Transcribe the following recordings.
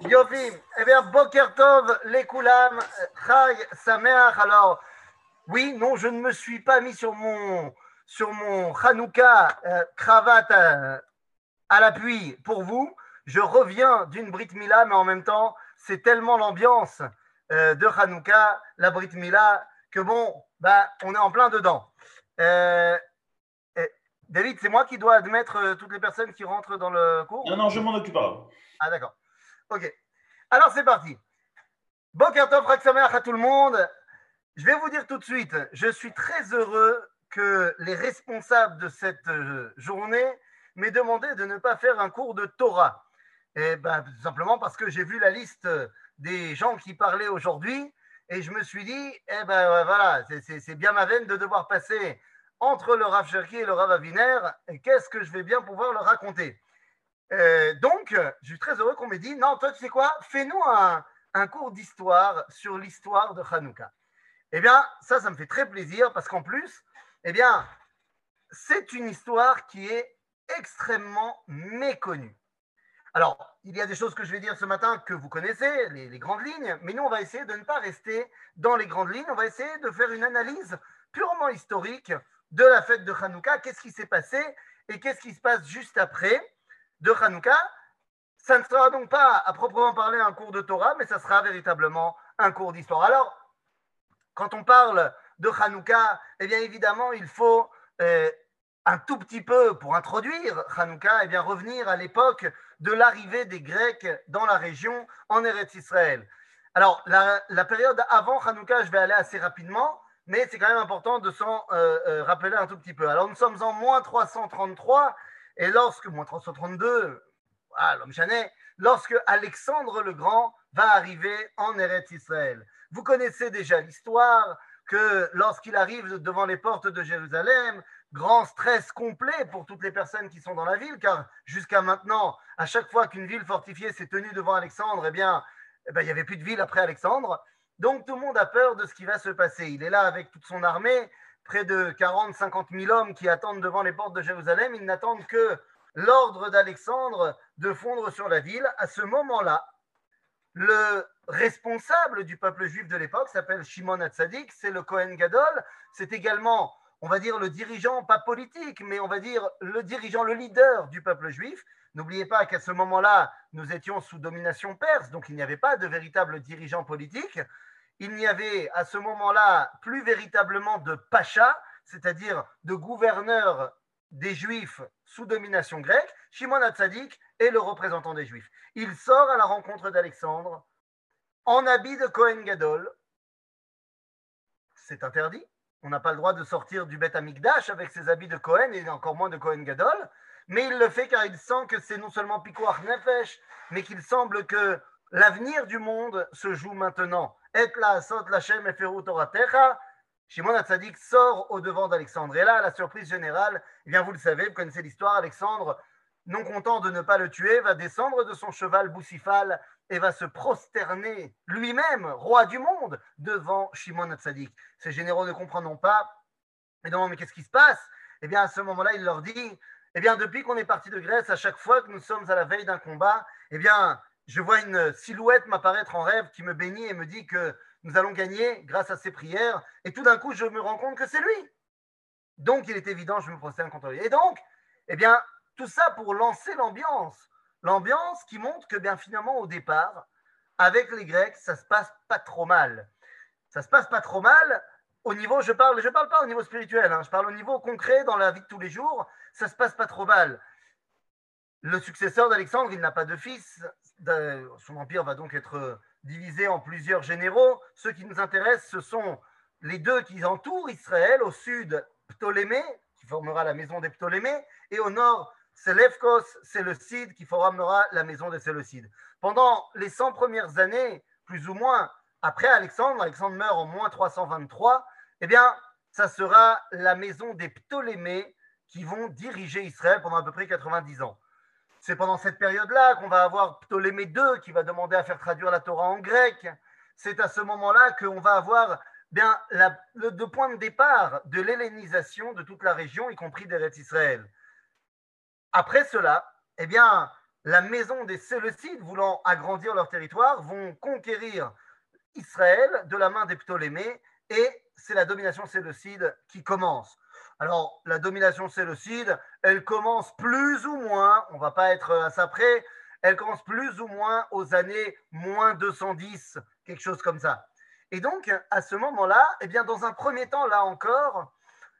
Yofi, eh bien, Boker Tov, les Koulam, Chag, Sameach. Alors, oui, non, je ne me suis pas mis sur mon, sur mon Hanouka euh, cravate euh, à l'appui pour vous. Je reviens d'une Brit Mila, mais en même temps, c'est tellement l'ambiance euh, de Hanouka, la Brit Mila, que bon, bah, on est en plein dedans. Euh, eh, David, c'est moi qui dois admettre euh, toutes les personnes qui rentrent dans le cours? Non, non, je m'en occupe pas. Ah, d'accord. Ok. Alors, c'est parti. Bokertov Raksameach à tout le monde. Je vais vous dire tout de suite, je suis très heureux que les responsables de cette euh, journée m'aient demandé de ne pas faire un cours de Torah. Et ben, tout simplement parce que j'ai vu la liste des gens qui parlaient aujourd'hui et je me suis dit, eh ben voilà, c'est bien ma veine de devoir passer entre le Rav Cherki et le Rav Aviner. Qu'est-ce que je vais bien pouvoir leur raconter Euh, Donc, je suis très heureux qu'on m'ait dit, non, toi, tu sais quoi, fais-nous un, cours d'histoire sur l'histoire de Hanouka. Eh bien, ça, ça me fait très plaisir parce qu'en plus, eh bien, c'est une histoire qui est extrêmement méconnue. Alors, il y a des choses que je vais dire ce matin que vous connaissez, les grandes lignes, mais nous, on va essayer de ne pas rester dans les grandes lignes. On va essayer de faire une analyse purement historique de la fête de Hanouka. Qu'est-ce qui s'est passé et qu'est-ce qui se passe juste après de Hanouka Ça ne sera donc pas à proprement parler un cours de Torah, mais ça sera véritablement un cours d'histoire. Alors, quand on parle de Hanouka, eh bien évidemment, il faut euh, un tout petit peu, pour introduire Hanouka, eh bien revenir à l'époque de l'arrivée des Grecs dans la région en Eretz Israël. Alors, la, période avant Hanouka, je vais aller assez rapidement, mais c'est quand même important de s'en euh, euh, rappeler un tout petit peu. Alors, nous sommes en moins 333, et lorsque, moins 332, voilà, l'homme chanet, lorsque Alexandre le Grand va arriver en Eretz Israël. Vous connaissez déjà l'histoire que lorsqu'il arrive devant les portes de Jérusalem, grand stress complet pour toutes les personnes qui sont dans la ville, car jusqu'à maintenant, à chaque fois qu'une ville fortifiée s'est tenue devant Alexandre, eh bien, eh ben, il n'y avait plus de ville après Alexandre. Donc tout le monde a peur de ce qui va se passer. Il est là avec toute son armée, près de 40-50 000 hommes qui attendent devant les portes de Jérusalem. Ils n'attendent que l'ordre d'Alexandre de fondre sur la ville. À ce moment-là, le responsable du peuple juif de l'époque s'appelle Shimon Hatzadik, c'est le Kohen Gadol, c'est également, on va dire, le dirigeant, pas politique, mais on va dire le dirigeant, le leader du peuple juif. N'oubliez pas qu'à ce moment-là, nous étions sous domination perse, donc il n'y avait pas de véritable dirigeant politique. Il n'y avait à ce moment-là plus véritablement de pacha, c'est-à-dire de gouverneur des Juifs sous domination grecque. Shimon Hatzadik est le représentant des Juifs. Il sort à la rencontre d'Alexandre en habit de Kohen Gadol. C'est interdit. On n'a pas le droit de sortir du Beth Amikdash avec ses habits de Kohen et encore moins de Kohen Gadol. Mais il le fait car il sent que c'est non seulement Pikoach Nefesh, mais qu'il semble que l'avenir du monde se joue maintenant. Et la sot lachem eferu toratecha. Shimon Hatzadik sort au devant d'Alexandre. Et là, la surprise générale, eh bien vous le savez, vous connaissez l'histoire, Alexandre, non content de ne pas le tuer, va descendre de son cheval boussifal et va se prosterner lui-même, roi du monde, devant Shimon Hatzadik. Ces généraux ne comprendront pas. Et donc, mais qu'est-ce qui se passe? Eh bien, à ce moment-là, il leur dit, eh bien, depuis qu'on est parti de Grèce, à chaque fois que nous sommes à la veille d'un combat, eh bien, je vois une silhouette m'apparaître en rêve qui me bénit et me dit que nous allons gagner grâce à ses prières. Et tout d'un coup, je me rends compte que c'est lui. Donc, il est évident, je me prosterne contre lui. Et donc, eh bien, tout ça pour lancer l'ambiance. L'ambiance qui montre que, bien finalement, au départ, avec les Grecs, ça se passe pas trop mal. Ça se passe pas trop mal au niveau, je parle, je parle pas au niveau spirituel, hein, je parle au niveau concret dans la vie de tous les jours. Ça se passe pas trop mal. Le successeur d'Alexandre, il n'a pas de fils. Son empire va donc être divisé en plusieurs généraux. Ceux qui nous intéressent, ce sont les deux qui entourent Israël. Au sud, Ptolémée, qui formera la maison des Ptolémées, et au nord, Séleucos, Séleucide, qui formera la maison des Séleucides. Pendant les 100 premières années, plus ou moins, après Alexandre, Alexandre meurt en moins 323, eh bien, ça sera la maison des Ptolémées qui vont diriger Israël pendant à peu près 90 ans. C'est pendant cette période-là qu'on va avoir Ptolémée II qui va demander à faire traduire la Torah en grec. C'est à ce moment-là qu'on va avoir bien le, point de départ de l'hellénisation de toute la région, y compris d'Eretz Israël. Après cela, eh bien, la maison des Séleucides, voulant agrandir leur territoire, vont conquérir Israël de la main des Ptolémées et c'est la domination séleucide qui commence. Alors, la domination séleucide, elle commence plus ou moins, on va pas être à ça près, elle commence plus ou moins aux années moins 210, quelque chose comme ça. Et donc, à ce moment-là, eh bien, dans un premier temps, là encore,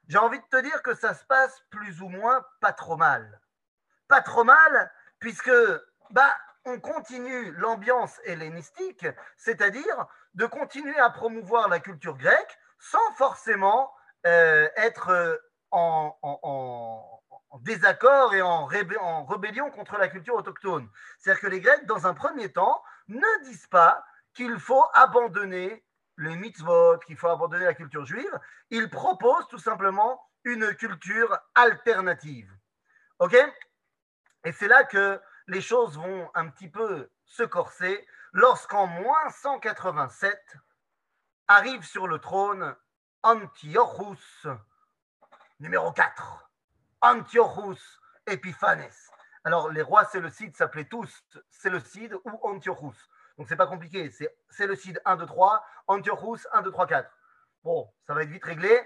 j'ai envie de te dire que ça se passe plus ou moins pas trop mal. Pas trop mal, puisque bah, on continue l'ambiance hellénistique, c'est-à-dire de continuer à promouvoir la culture grecque sans forcément euh, être en, désaccord et en, en, rébellion contre la culture autochtone. C'est-à-dire que les Grecs, dans un premier temps, ne disent pas qu'il faut abandonner les mitzvot, qu'il faut abandonner la culture juive. Ils proposent tout simplement une culture alternative. OK? Et c'est là que les choses vont un petit peu se corser lorsqu'en moins 187 arrive sur le trône Antiochus numéro 4. Antiochus Epiphanes. Alors, les rois séleucides s'appelaient tous Séleucides ou Antiochus. Donc, c'est pas compliqué. C'est Séleucide 1, 2, 3, Antiochus 1, 2, 3, 4. Bon, ça va être vite réglé.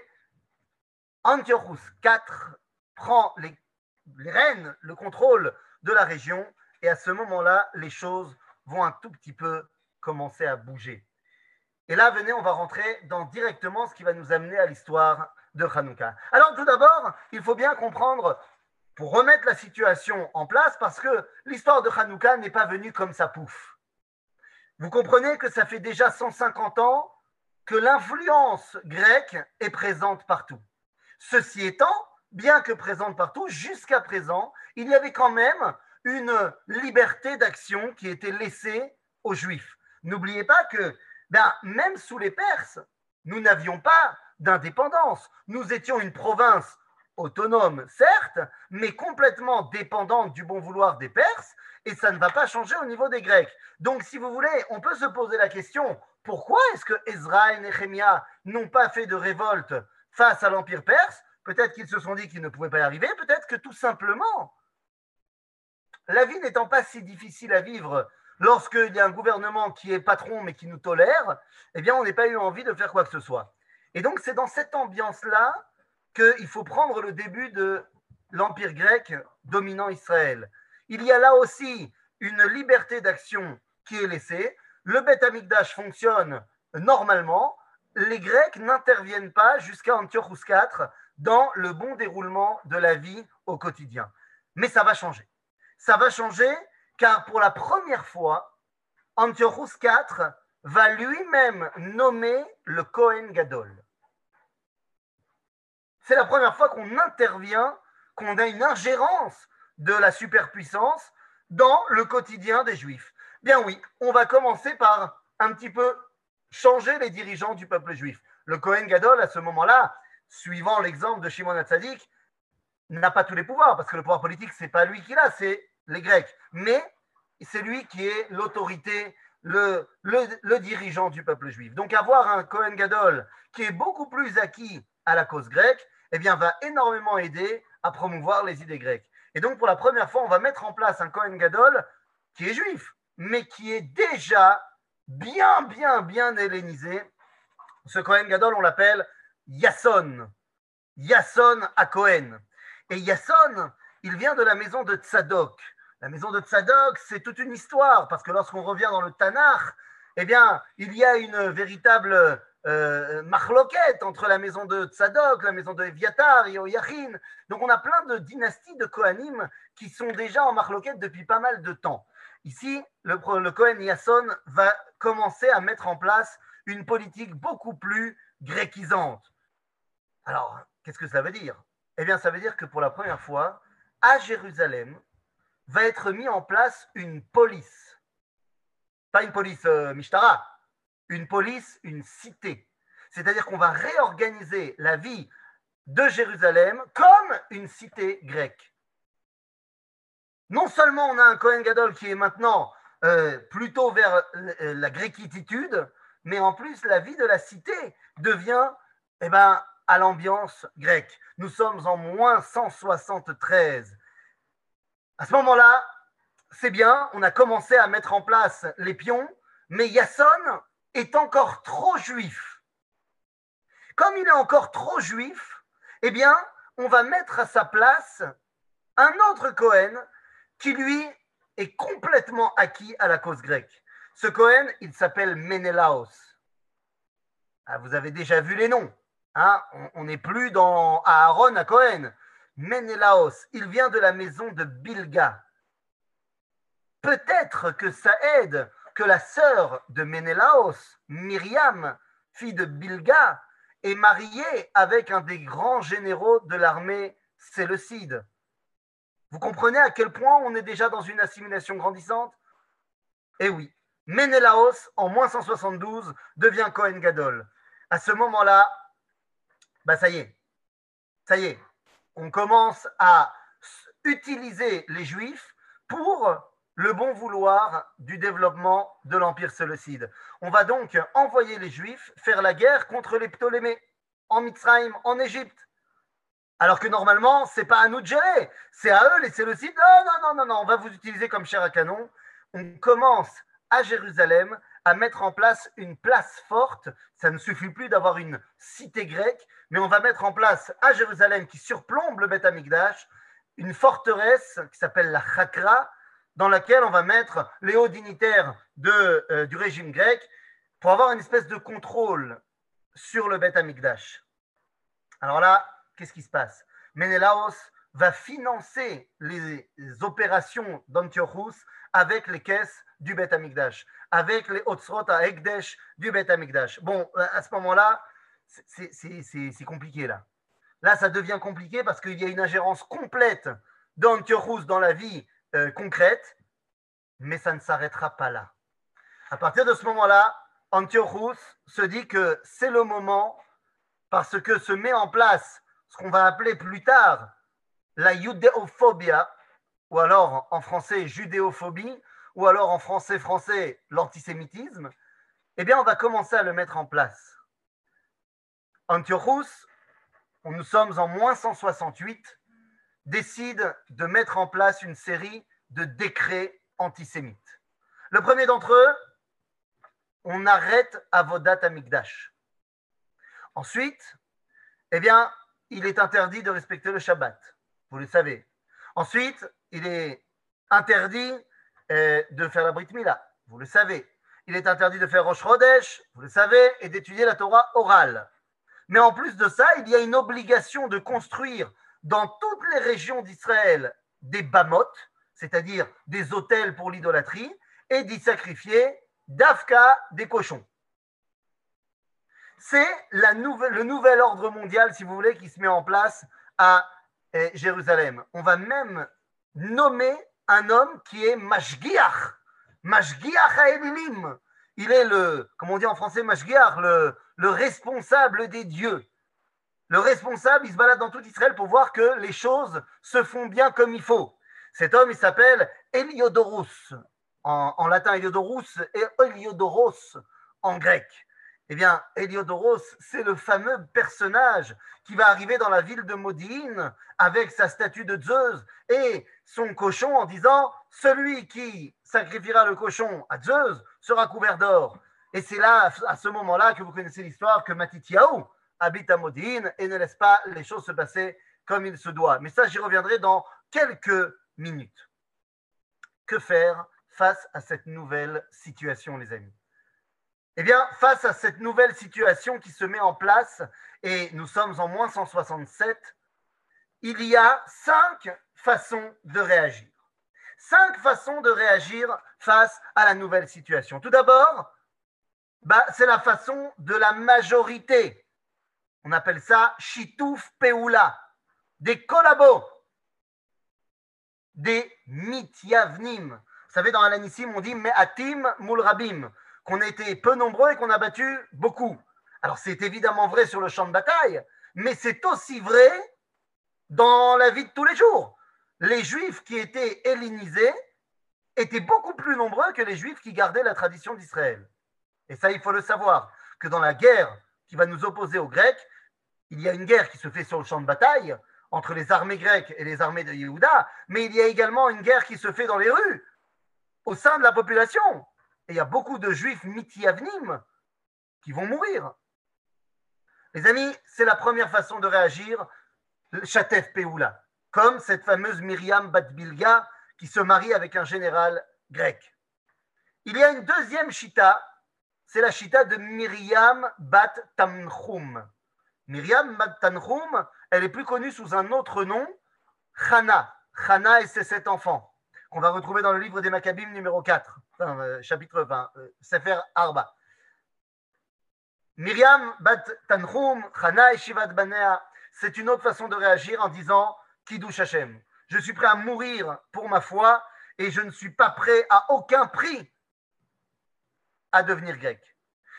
Antiochus 4 prend les, les rênes, le contrôle de la région, et à ce moment-là, les choses vont un tout petit peu commencer à bouger. Et là, venez, on va rentrer dans directement ce qui va nous amener à l'histoire de Hanouka. Alors tout d'abord, il faut bien comprendre, pour remettre la situation en place, parce que l'histoire de Hanouka n'est pas venue comme ça pouf. Vous comprenez que ça fait déjà 150 ans que l'influence grecque est présente partout. Ceci étant, bien que présente partout, jusqu'à présent, il y avait quand même une liberté d'action qui était laissée aux Juifs. N'oubliez pas que ben, même sous les Perses, nous n'avions pas d'indépendance. Nous étions une province autonome, certes, mais complètement dépendante du bon vouloir des Perses, et ça ne va pas changer au niveau des Grecs. Donc, si vous voulez, on peut se poser la question, pourquoi est-ce que Ezra et Nehemia n'ont pas fait de révolte face à l'Empire perse? Peut-être qu'ils se sont dit qu'ils ne pouvaient pas y arriver, peut-être que tout simplement, la vie n'étant pas si difficile à vivre lorsqu'il y a un gouvernement qui est patron mais qui nous tolère, eh bien, on n'a pas eu envie de faire quoi que ce soit. Et donc, c'est dans cette ambiance-là qu'il faut prendre le début de l'Empire grec dominant Israël. Il y a là aussi une liberté d'action qui est laissée. Le Beth Amikdash fonctionne normalement. Les Grecs n'interviennent pas jusqu'à Antiochus IV dans le bon déroulement de la vie au quotidien. Mais ça va changer. Ça va changer car pour la première fois, Antiochus IV va lui-même nommer le Kohen Gadol. C'est la première fois qu'on intervient, qu'on a une ingérence de la superpuissance dans le quotidien des Juifs. Bien oui, on va commencer par un petit peu changer les dirigeants du peuple juif. Le Kohen Gadol, à ce moment-là, suivant l'exemple de Shimon Hatzadik, n'a pas tous les pouvoirs, parce que le pouvoir politique, ce n'est pas lui qui l'a, c'est les Grecs. Mais c'est lui qui est l'autorité, le, le, dirigeant du peuple juif. Donc avoir un Kohen Gadol qui est beaucoup plus acquis à la cause grecque, eh bien, va énormément aider à promouvoir les idées grecques. Et donc, pour la première fois, on va mettre en place un Kohen Gadol qui est juif, mais qui est déjà bien, bien, bien hellénisé. Ce Kohen Gadol, on l'appelle Yasson. Yasson à Cohen. Et Yasson, il vient de la maison de Tzadok. La maison de Tzadok, c'est toute une histoire, parce que lorsqu'on revient dans le Tanakh, eh bien, il y a une véritable euh, entre la maison de Tzadok, la maison de Eviatar, Yoyachin. Donc on a plein de dynasties de Kohanim qui sont déjà en marloquette depuis pas mal de temps. Ici, le, le Kohen Yasson va commencer à mettre en place une politique beaucoup plus gréquisante. Alors, qu'est-ce que ça veut dire? Eh bien, ça veut dire que pour la première fois, à Jérusalem, va être mis en place une police. Pas une police euh, Mishtara, une police, une cité. C'est-à-dire qu'on va réorganiser la vie de Jérusalem comme une cité grecque. Non seulement on a un Kohen Gadol qui est maintenant euh, plutôt vers euh, la gréquitude, mais en plus la vie de la cité devient eh ben, à l'ambiance grecque. Nous sommes en moins 173. À ce moment-là, c'est bien, on a commencé à mettre en place les pions, mais Yasson est encore trop juif. Comme il est encore trop juif, eh bien, on va mettre à sa place un autre Cohen qui, lui, est complètement acquis à la cause grecque. Ce Cohen, il s'appelle Menelaos. Ah, vous avez déjà vu les noms. Hein on n'est plus dans Aaron à Cohen. Menelaos, il vient de la maison de Bilga. Peut-être que ça aide que la sœur de Menelaos, Myriam, fille de Bilga, est mariée avec un des grands généraux de l'armée séleucide. Vous comprenez à quel point on est déjà dans une assimilation grandissante? Eh oui, Menelaos, en moins 172, devient Cohen Gadol. À ce moment-là, bah ça y est, ça y est, on commence à utiliser les Juifs pour le bon vouloir du développement de l'Empire séleucide. On va donc envoyer les Juifs faire la guerre contre les Ptolémées en Mitzrayim, en Égypte. Alors que normalement, c'est pas à nous de gérer, c'est à eux les Séleucides. Non, non, non, non, non, on va vous utiliser comme chair à canon. On commence à Jérusalem à mettre en place une place forte. Ça ne suffit plus d'avoir une cité grecque, mais on va mettre en place à Jérusalem, qui surplombe le Beth Amikdash, une forteresse qui s'appelle la Chakra, dans laquelle on va mettre les hauts dignitaires euh, du régime grec pour avoir une espèce de contrôle sur le Beth Amikdash. Alors là, qu'est-ce qui se passe? Menelaos va financer les opérations d'Antiochus avec les caisses du Beth Amikdash, avec les Otsrot à Ekdesh du Beth Amikdash. Bon, à ce moment-là, c'est compliqué là. Là, ça devient compliqué parce qu'il y a une ingérence complète d'Antiochus dans la vie euh, concrète, mais ça ne s'arrêtera pas là. À partir de ce moment-là, Antiochus se dit que c'est le moment parce que se met en place ce qu'on va appeler plus tard la judéophobia, ou alors en français judéophobie, ou alors en français français l'antisémitisme, eh bien on va commencer à le mettre en place. Antiochus, nous sommes en moins 168, décide de mettre en place une série de décrets antisémites. Le premier d'entre eux, on arrête Avodat Amigdash. Ensuite, eh bien, il est interdit de respecter le Shabbat, vous le savez. Ensuite, il est interdit euh, de faire la Brit Mila, vous le savez. Il est interdit de faire Rosh Chodesh, vous le savez, et d'étudier la Torah orale. Mais en plus de ça, il y a une obligation de construire dans toutes les régions d'Israël des bamotes, c'est-à-dire des hôtels pour l'idolâtrie, et d'y sacrifier d'Afka des cochons. C'est le nouvel ordre mondial, si vous voulez, qui se met en place à eh, Jérusalem. On va même nommer un homme qui est Mashgiach, Mashgiach Haelilim. Il est le, comme on dit en français, Mashgiach, le responsable des dieux. Le responsable, il se balade dans tout Israël pour voir que les choses se font bien comme il faut. Cet homme, il s'appelle Eliodorus. En, latin, Eliodorus et Eliodoros en grec. Eh bien, Eliodoros, c'est le fameux personnage qui va arriver dans la ville de Modine avec sa statue de Zeus et son cochon en disant Celui qui sacrifiera le cochon à Zeus sera couvert d'or. Et c'est là, à ce moment-là, que vous connaissez l'histoire que Matityahu, habite à Modine et ne laisse pas les choses se passer comme il se doit. Mais ça, j'y reviendrai dans quelques minutes. Que faire face à cette nouvelle situation, les amis? Eh bien, face à cette nouvelle situation qui se met en place, et nous sommes en moins 167, il y a cinq façons de réagir. Cinq façons de réagir face à la nouvelle situation. Tout d'abord, bah, c'est la façon de la majorité. On appelle ça Shitouf Peoula, des collabos, des mityavnim. Vous savez, dans Alanissim, on dit Me'atim mulrabim, qu'on a été peu nombreux et qu'on a battu beaucoup. Alors, c'est évidemment vrai sur le champ de bataille, mais c'est aussi vrai dans la vie de tous les jours. Les juifs qui étaient hellénisés étaient beaucoup plus nombreux que les juifs qui gardaient la tradition d'Israël. Et ça, il faut le savoir, que dans la guerre qui va nous opposer aux Grecs, il y a une guerre qui se fait sur le champ de bataille entre les armées grecques et les armées de Yehuda, mais il y a également une guerre qui se fait dans les rues au sein de la population. Et il y a beaucoup de juifs mitiavnim qui vont mourir. Les amis, c'est la première façon de réagir, Chatef Peoula, comme cette fameuse Myriam Batbilga qui se marie avec un général grec. Il y a une deuxième chita, c'est la chita de Myriam Bat Tanchum. Myriam Bat Tanchum, elle est plus connue sous un autre nom, Chana. Chana et ses sept enfants, qu'on va retrouver dans le livre des Maccabim numéro 4, euh, chapitre 20, euh, Sefer Arba. Myriam Bat Tanchum, Chana et Shivat Banea, c'est une autre façon de réagir en disant Kiddush Hashem. Je suis prêt à mourir pour ma foi et je ne suis pas prêt à aucun prix à devenir grec.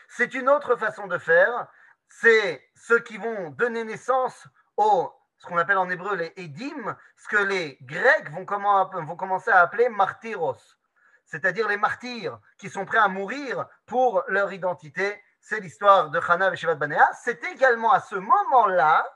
C'est une autre façon de faire. C'est ceux qui vont donner naissance au ce qu'on appelle en hébreu les édim, ce que les Grecs vont, commencer à appeler martyros, c'est-à-dire les martyrs qui sont prêts à mourir pour leur identité. C'est l'histoire de Chana et Shivat Banea. C'est également à ce moment-là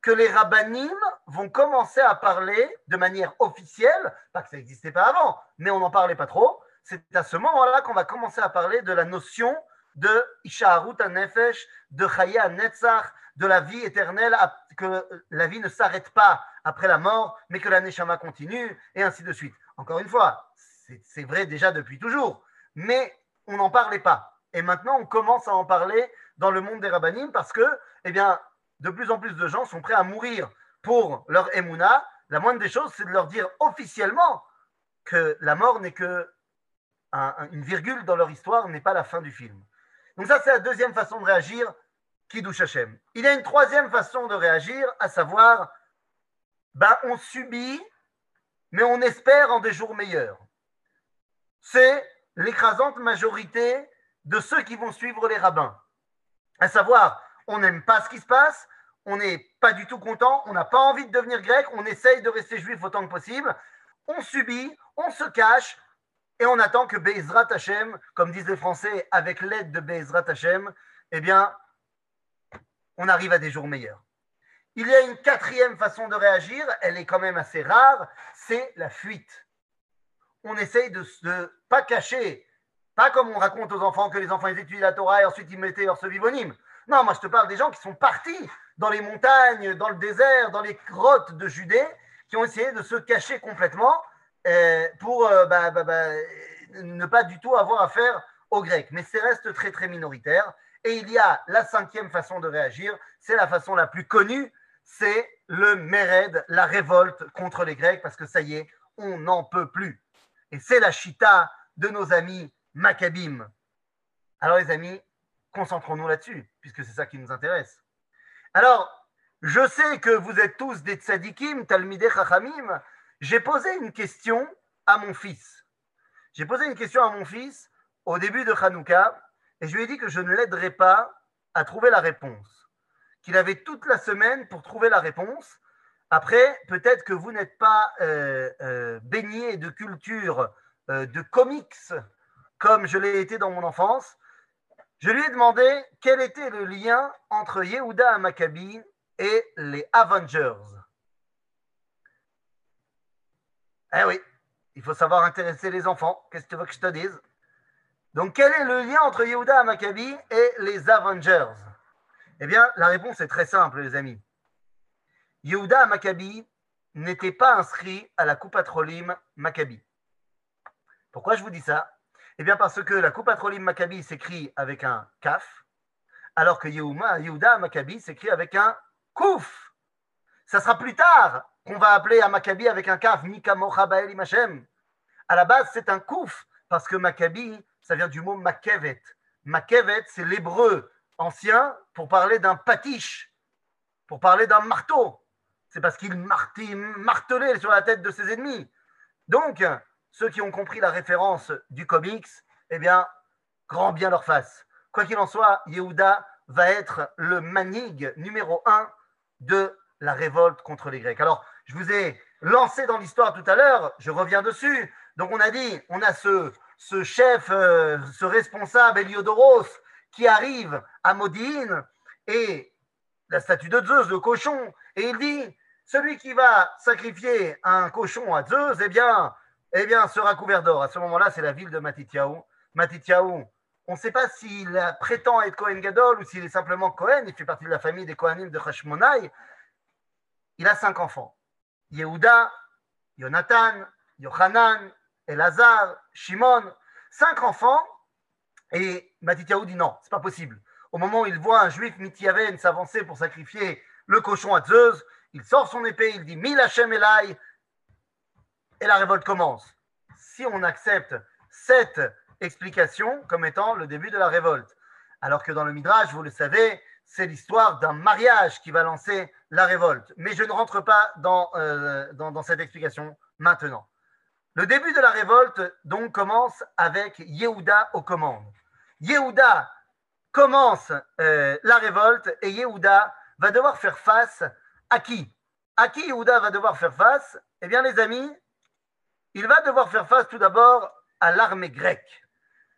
que les rabbinim vont commencer à parler de manière officielle, pas que ça n'existait pas avant, mais on n'en parlait pas trop. C'est à ce moment-là qu'on va commencer à parler de la notion de Ishaharut Nefesh, de Chaya Netzach, de la vie éternelle, que la vie ne s'arrête pas après la mort, mais que la Neshama continue, et ainsi de suite. Encore une fois, c'est vrai déjà depuis toujours, mais on n'en parlait pas. Et maintenant, on commence à en parler dans le monde des rabbinim parce que, eh bien, de plus en plus de gens sont prêts à mourir pour leur émouna. La moindre des choses, c'est de leur dire officiellement que la mort n'est que une virgule dans leur histoire, n'est pas la fin du film. Donc ça, c'est la deuxième façon de réagir, Kiddush Hashem. Il y a une troisième façon de réagir, à savoir, ben, on subit, mais on espère en des jours meilleurs. C'est l'écrasante majorité de ceux qui vont suivre les rabbins. À savoir, on n'aime pas ce qui se passe, on n'est pas du tout content, on n'a pas envie de devenir grec, on essaye de rester juif autant que possible, on subit, on se cache, et on attend que Be'ezrat Hashem, comme disent les Français, avec l'aide de Be'ezrat Hashem, eh bien, on arrive à des jours meilleurs. Il y a une quatrième façon de réagir, elle est quand même assez rare, c'est la fuite. On essaye de ne pas cacher, pas comme on raconte aux enfants que les enfants ils étudient la Torah et ensuite ils mettaient leur vivonyme. Non, moi je te parle des gens qui sont partis dans les montagnes, dans le désert, dans les grottes de Judée, qui ont essayé de se cacher complètement pour euh, bah, bah, bah, ne pas du tout avoir affaire aux Grecs. Mais c'est reste très très minoritaire. Et il y a la cinquième façon de réagir, c'est la façon la plus connue, c'est le Mered, la révolte contre les Grecs, parce que ça y est, on n'en peut plus. Et c'est la chita de nos amis Maccabim. Alors les amis, concentrons-nous là-dessus, puisque c'est ça qui nous intéresse. Alors, je sais que vous êtes tous des tzadikim, talmideh chachamim. J'ai posé une question à mon fils. J'ai posé une question à mon fils au début de Hanouka, et je lui ai dit que je ne l'aiderais pas à trouver la réponse. Qu'il avait toute la semaine pour trouver la réponse. Après, peut-être que vous n'êtes pas euh, euh, baigné de culture euh, de comics comme je l'ai été dans mon enfance. Je lui ai demandé quel était le lien entre Yehuda Maccabi et les Avengers. Eh oui, il faut savoir intéresser les enfants. Qu'est-ce que tu veux que je te dise? Donc, quel est le lien entre Yehuda Maccabi et les Avengers? Eh bien, la réponse est très simple, les amis. Yehuda Maccabi n'était pas inscrit à la Coupe Trolim Maccabi. Pourquoi je vous dis ça? Eh bien, parce que la Coupe Trolim Maccabi s'écrit avec un kaf, alors que Yehuda Maccabi s'écrit avec un kouf. Ça sera plus tard qu'on va appeler à Maccabi avec un kaf, Mikamocha. À la base, c'est un kouf, parce que Maccabi, ça vient du mot Makevet. Makevet, c'est l'hébreu ancien pour parler d'un patiche, pour parler d'un marteau. C'est parce qu'il martelait sur la tête de ses ennemis. Donc, ceux qui ont compris la référence du comics, eh bien, grand bien leur face. Quoi qu'il en soit, Yehuda va être le manig numéro un de la révolte contre les Grecs. Alors, je vous ai lancé dans l'histoire tout à l'heure, je reviens dessus. Donc, on a dit, on a ce, ce chef, euh, ce responsable, Eliodoros, qui arrive à Modine et la statue de Zeus, le cochon, et il dit, celui qui va sacrifier un cochon à Zeus, eh bien, eh bien, sera couvert d'or. À ce moment-là, c'est la ville de Matityahu. Matityahu, on ne sait pas s'il prétend être Kohen Gadol ou s'il est simplement Kohen. Il fait partie de la famille des Kohanim de Hashmonai. Il a cinq enfants. Yehuda, Jonathan, Yohanan, Elazar, Shimon. Cinq enfants. Et Matityahu dit non, c'est pas possible. Au moment où il voit un juif Mityaven s'avancer pour sacrifier le cochon à Zeus, il sort son épée, il dit Mil Elai, et la révolte commence. Si on accepte cette explication comme étant le début de la révolte, alors que dans le Midrash, vous le savez, c'est l'histoire d'un mariage qui va lancer la révolte. Mais je ne rentre pas dans, euh, dans, cette explication maintenant. Le début de la révolte, donc, commence avec Yehuda aux commandes. Yehuda commence euh, la révolte et Yehuda va devoir faire face à qui? À qui Yehuda va devoir faire face? Eh bien, les amis, il va devoir faire face tout d'abord à l'armée grecque.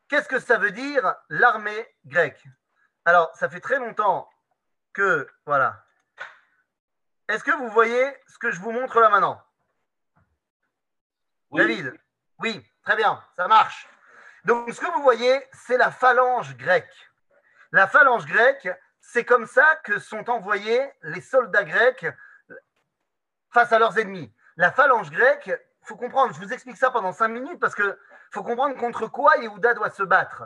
Qu'est-ce que ça veut dire l'armée grecque? Alors, ça fait très longtemps que, voilà. Est-ce que vous voyez ce que je vous montre là maintenant? David? Oui, très bien, ça marche. Donc, ce que vous voyez, c'est la phalange grecque. La phalange grecque, c'est comme ça que sont envoyés les soldats grecs face à leurs ennemis. La phalange grecque, faut comprendre, je vous explique ça pendant cinq minutes parce que faut comprendre contre quoi Yehuda doit se battre.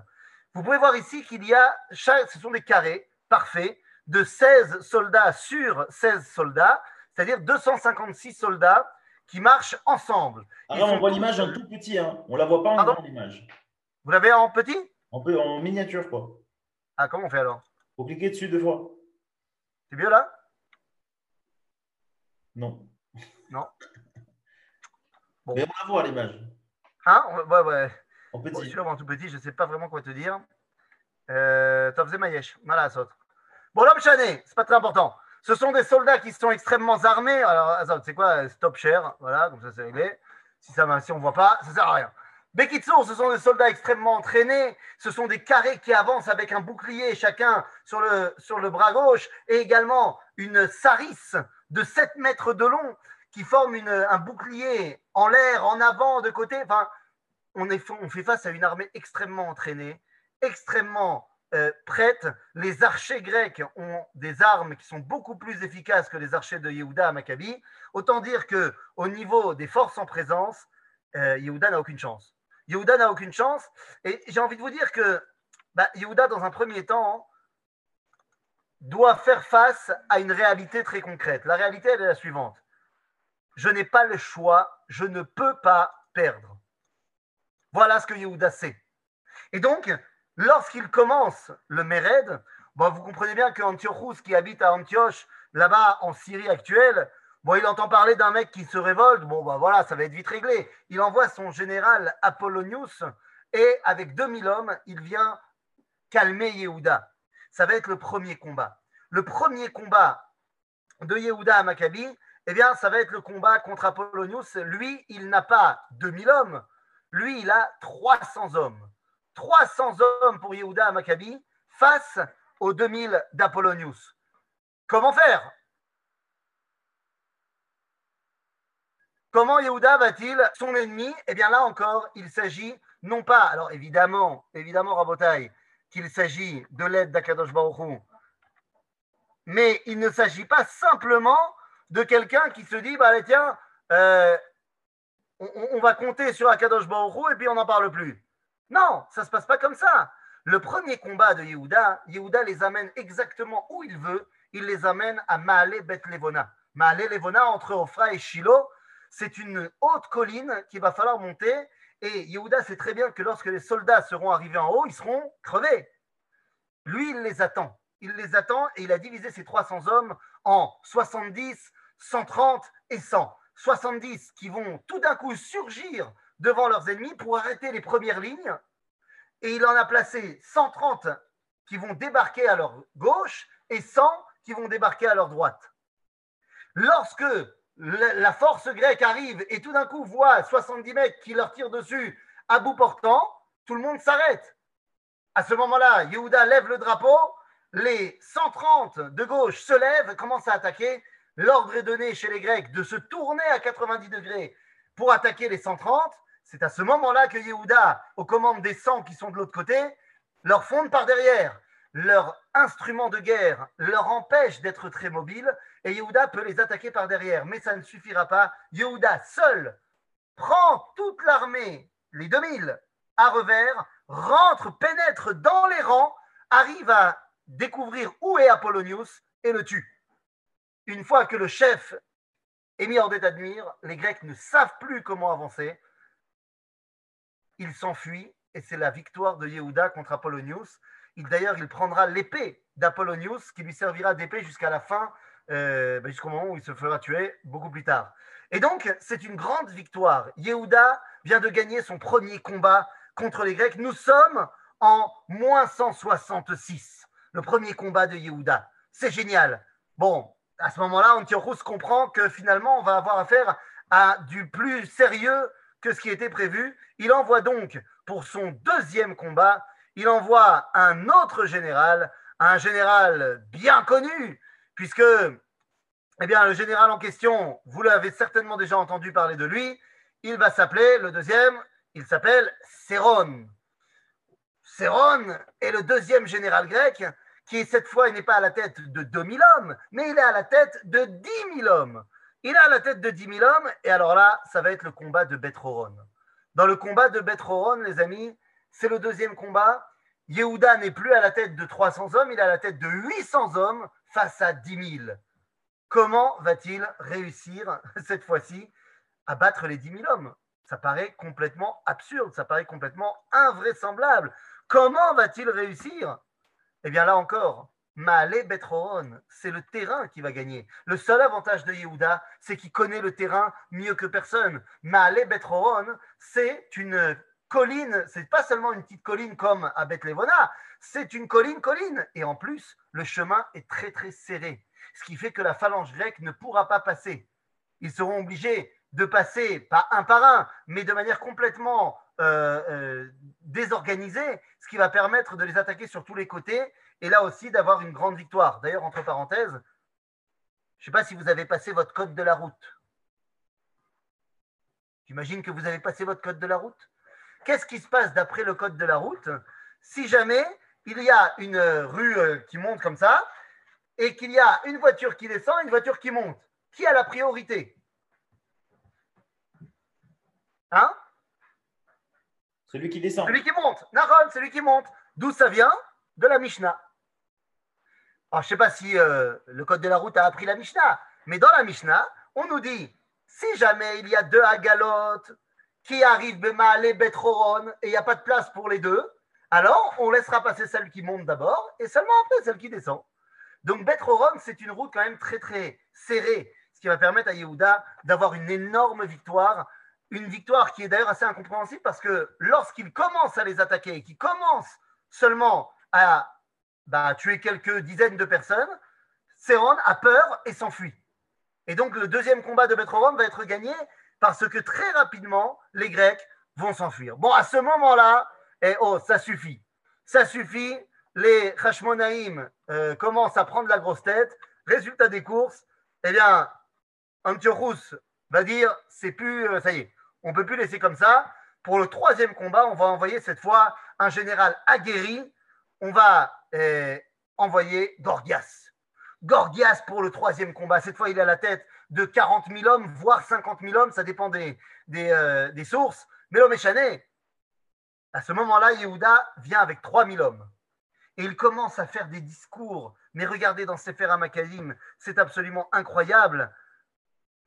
Vous pouvez voir ici qu'il y a, ce sont des carrés parfaits de 16 soldats sur 16 soldats, c'est-à-dire 256 soldats qui marchent ensemble. Ah on voit l'image en tout petit, hein. on ne la voit pas en grande image. Vous l'avez en petit? On peut, En miniature, quoi. Ah, comment on fait alors? Il faut cliquer dessus deux fois. C'est mieux là? Non. Non. Mais on la voit l'image. Hein? Ouais, ouais. En petit. Bon, tout petit, je ne sais pas vraiment quoi te dire. Euh, Top Mayesh, saute. Bon, l'homme chané, c'est pas très important. Ce sont des soldats qui sont extrêmement armés. Alors, c'est quoi Stop share. Voilà, comme ça c'est réglé. Si, ça, si on ne voit pas, ça ne sert à rien. Bekitsour, ce sont des soldats extrêmement entraînés. Ce sont des carrés qui avancent avec un bouclier chacun sur le, sur le bras gauche et également une sarisse de 7 mètres de long qui forme un bouclier en l'air, en avant, de côté. Enfin, on, fait face à une armée extrêmement entraînée, extrêmement euh, prête. Les archers grecs ont des armes qui sont beaucoup plus efficaces que les archers de Yehuda à Maccabi. Autant dire que au niveau des forces en présence, euh, Yehuda n'a aucune chance. Yehuda n'a aucune chance. Et j'ai envie de vous dire que bah, Yehuda, dans un premier temps, doit faire face à une réalité très concrète. La réalité, elle est la suivante je n'ai pas le choix, je ne peux pas perdre. Voilà ce que Yehuda sait. Et donc, lorsqu'il commence le Mered, bon, vous comprenez bien qu'Antiochus, qui habite à Antioche, là-bas en Syrie actuelle, il entend parler d'un mec qui se révolte, bon, bah voilà, ça va être vite réglé. Il envoie son général Apollonius et avec 2000 hommes, il vient calmer Yehuda. Ça va être le premier combat. Le premier combat de Yehuda à Maccabi, eh bien, ça va être le combat contre Apollonius. Lui, il n'a pas 2000 hommes. Lui, il a 300 hommes. 300 hommes pour Yehuda à Maccabi face aux 2000 d'Apollonius. Comment faire? Comment Yehuda va-t-il son ennemi? Eh bien là encore, il s'agit non pas, alors évidemment, évidemment Rabotai, qu'il s'agit de l'aide d'Akadosh Baruch mais il ne s'agit pas simplement de quelqu'un qui se dit, bah tiens, euh, on, va compter sur Akadosh Baruch et puis on n'en parle plus. Non, ça ne se passe pas comme ça. Le premier combat de Yehuda, Yehuda les amène exactement où il veut. Il les amène à Maale Bet Levona. Maale Levona, entre Ophra et Shiloh, c'est une haute colline qu'il va falloir monter. Et Yehuda sait très bien que lorsque les soldats seront arrivés en haut, ils seront crevés. Lui, il les attend. Il les attend et il a divisé ses 300 hommes en 70, 130 et 100. 70 qui vont tout d'un coup surgir devant leurs ennemis pour arrêter les premières lignes. Et il en a placé 130 qui vont débarquer à leur gauche et 100 qui vont débarquer à leur droite. Lorsque la force grecque arrive et tout d'un coup voit 70 mecs qui leur tirent dessus à bout portant, tout le monde s'arrête. À ce moment-là, Yehuda lève le drapeau, les 130 de gauche se lèvent, commencent à attaquer, l'ordre est donné chez les Grecs de se tourner à 90 degrés pour attaquer les 130. c'est à ce moment-là que Yehuda, aux commandes des 100 qui sont de l'autre côté, leur fonde par derrière. Leur instrument de guerre leur empêche d'être très mobiles et Yehuda peut les attaquer par derrière. Mais ça ne suffira pas. Yehuda seul prend toute l'armée, les 2000, à revers, rentre, pénètre dans les rangs, arrive à découvrir où est Apollonius et le tue. Une fois que le chef est mis hors d'état de nuire, les Grecs ne savent plus comment avancer. Il s'enfuit et c'est la victoire de Yehuda contre Apollonius. D'ailleurs, il prendra l'épée d'Apollonius qui lui servira d'épée jusqu'à la fin, euh, ben, jusqu'au moment où il se fera tuer beaucoup plus tard. Et donc, c'est une grande victoire. Yehuda vient de gagner son premier combat contre les Grecs. Nous sommes en moins 166, le premier combat de Yehuda. C'est génial. Bon, à ce moment-là, Antiochus comprend que finalement, on va avoir affaire à du plus sérieux que ce qui était prévu. Il envoie donc pour son deuxième combat, il envoie un autre général, un général bien connu, puisque eh bien, le général en question, vous l'avez certainement déjà entendu parler de lui, il va s'appeler, le deuxième, il s'appelle Séron. Séron est le deuxième général grec qui, cette fois, n'est pas à la tête de 2000 hommes, mais il est à la tête de 10 000 hommes. Il est à la tête de 10 000 hommes, et alors là, ça va être le combat de Betroron. Dans le combat de Betroron, les amis, c'est le deuxième combat. Yehuda n'est plus à la tête de 300 hommes, il est à la tête de 800 hommes face à 10 000. Comment va-t-il réussir cette fois-ci à battre les 10 000 hommes? Ça paraît complètement absurde, ça paraît complètement invraisemblable. Comment va-t-il réussir Eh bien là encore, Maale Betroron, c'est le terrain qui va gagner. Le seul avantage de Yehuda, c'est qu'il connaît le terrain mieux que personne. Maale Betroron, c'est une colline, c'est pas seulement une petite colline comme à Bethlevona, c'est une colline-colline. Et en plus, le chemin est très très serré, ce qui fait que la phalange grecque ne pourra pas passer. Ils seront obligés de passer, pas un par un, mais de manière complètement euh, euh, désorganisée, ce qui va permettre de les attaquer sur tous les côtés et là aussi d'avoir une grande victoire. D'ailleurs, entre parenthèses, je ne sais pas si vous avez passé votre code de la route. J'imagine que vous avez passé votre code de la route. Qu'est-ce qui se passe d'après le code de la route si jamais il y a une rue euh, qui monte comme ça et qu'il y a une voiture qui descend et une voiture qui monte? Qui a la priorité? Hein? Celui qui descend. Celui qui monte. Naron, celui qui monte. D'où ça vient De la Mishnah. Alors, je ne sais pas si euh, le code de la route a appris la Mishnah, mais dans la Mishnah, on nous dit si jamais il y a deux agalotes qui arrivent Bemaale Betroron et il n'y a pas de place pour les deux, alors on laissera passer celle qui monte d'abord et seulement après celle qui descend. Donc Betroron, c'est une route quand même très très serrée, ce qui va permettre à Yehuda d'avoir une énorme victoire une victoire qui est d'ailleurs assez incompréhensible parce que lorsqu'il commence à les attaquer et qu'il commence seulement à bah, tuer quelques dizaines de personnes, Séron a peur et s'enfuit. Et donc le deuxième combat de Betroron va être gagné parce que très rapidement, les Grecs vont s'enfuir. Bon, à ce moment-là, eh, oh, ça suffit. Ça suffit. Les Hashmonaïm euh, commencent à prendre la grosse tête. Résultat des courses, eh bien, Antiochus va dire c'est plus, euh, ça y est, on ne peut plus laisser comme ça. Pour le troisième combat, on va envoyer cette fois un général aguerri. On va euh, envoyer Gorgias. Gorgias pour le troisième combat. Cette fois, il est à la tête de 40 000 hommes, voire 50 000 hommes. Ça dépend des, euh, sources. Mais l'homme est À ce moment-là, Yehuda vient avec 3 000 hommes. Et il commence à faire des discours. Mais regardez dans Sefer HaMakalim, c'est absolument incroyable.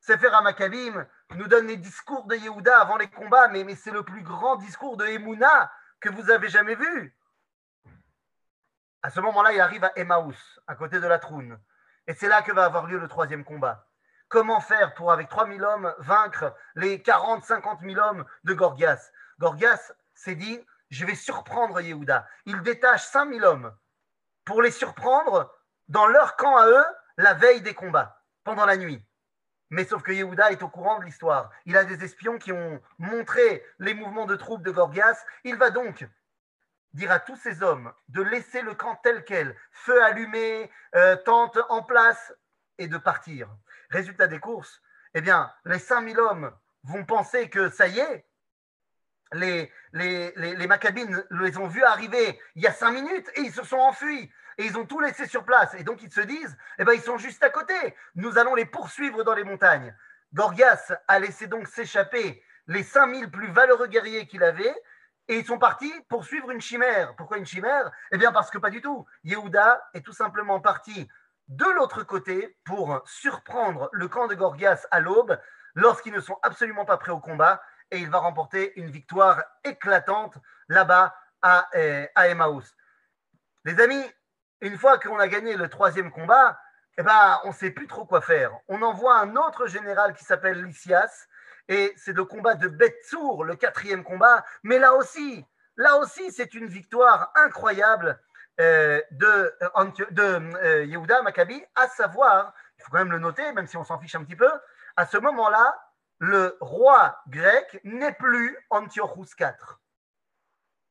Sefer HaMakabim nous donne les discours de Yehuda avant les combats, mais, c'est le plus grand discours de Emouna que vous avez jamais vu. À ce moment-là, il arrive à Emmaus, à côté de la Troune. Et c'est là que va avoir lieu le troisième combat. Comment faire pour, avec 3000 hommes, vaincre les 40, 50 000 hommes de Gorgias? Gorgias s'est dit, je vais surprendre Yehuda. Il détache 5000 hommes pour les surprendre dans leur camp à eux la veille des combats, pendant la nuit. Mais sauf que Yehuda est au courant de l'histoire. Il a des espions qui ont montré les mouvements de troupes de Gorgias. Il va donc dire à tous ces hommes de laisser le camp tel quel, feu allumé, euh, tente en place, et de partir. Résultat des courses, eh bien, les 5000 hommes vont penser que ça y est, les, les, les, Maccabines les ont vus arriver il y a cinq minutes et ils se sont enfuis. Et ils ont tout laissé sur place. Et donc ils se disent, eh ben, ils sont juste à côté. Nous allons les poursuivre dans les montagnes. Gorgias a laissé donc s'échapper les 5000 plus valeureux guerriers qu'il avait. Et ils sont partis poursuivre une chimère. Pourquoi une chimère? Eh bien parce que pas du tout. Yehuda est tout simplement parti de l'autre côté pour surprendre le camp de Gorgias à l'aube lorsqu'ils ne sont absolument pas prêts au combat et il va remporter une victoire éclatante là-bas à, euh, Emmaus. Les amis, une fois qu'on a gagné le troisième combat, eh ben, on ne sait plus trop quoi faire. On envoie un autre général qui s'appelle Lysias, et c'est le combat de Betsour, le quatrième combat. Mais là aussi, là aussi, c'est une victoire incroyable euh, de, de euh, Yehuda Maccabi, à savoir, il faut quand même le noter, même si on s'en fiche un petit peu, à ce moment-là, le roi grec n'est plus Antiochus IV.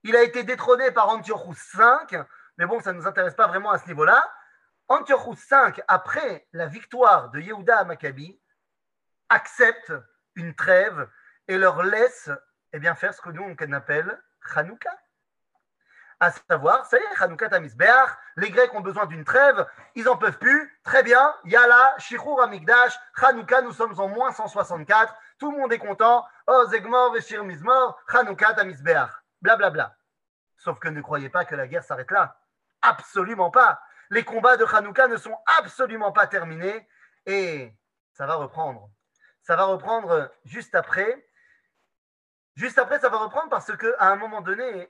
Il a été détrôné par Antiochus V, mais bon, ça ne nous intéresse pas vraiment à ce niveau-là. Antiochus V, après la victoire de Yehuda à Maccabi, accepte une trêve et leur laisse eh bien, faire ce que nous on appelle Hanouka à savoir, ça y est, Hanouka Tamizbeach, les Grecs ont besoin d'une trêve, ils n'en peuvent plus, très bien, Yala, Shichur Amigdash, Hanouka, nous sommes en moins 164, tout le monde est content, Oh Zegmor, Veshir Mizmor, Hanouka Tamizbeach, blablabla. Sauf que ne croyez pas que la guerre s'arrête là. Absolument pas. Les combats de Hanouka ne sont absolument pas terminés et ça va reprendre. Ça va reprendre juste après. Juste après, ça va reprendre parce qu'à un moment donné,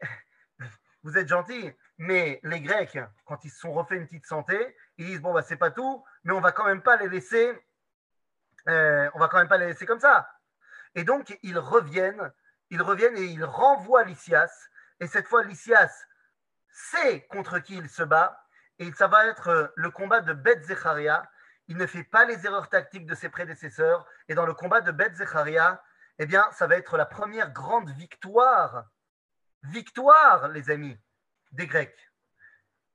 vous êtes gentils, mais les Grecs, quand ils se sont refait une petite santé, ils disent bon bah c'est pas tout, mais on va quand même pas les laisser, euh, on va quand même pas les laisser comme ça. Et donc ils reviennent, ils reviennent et ils renvoient Lysias. Et cette fois Lysias sait contre qui il se bat, et ça va être le combat de Beth Zecharia. Il ne fait pas les erreurs tactiques de ses prédécesseurs, et dans le combat de Beth Zecharia, eh bien ça va être la première grande victoire victoire, les amis, des Grecs.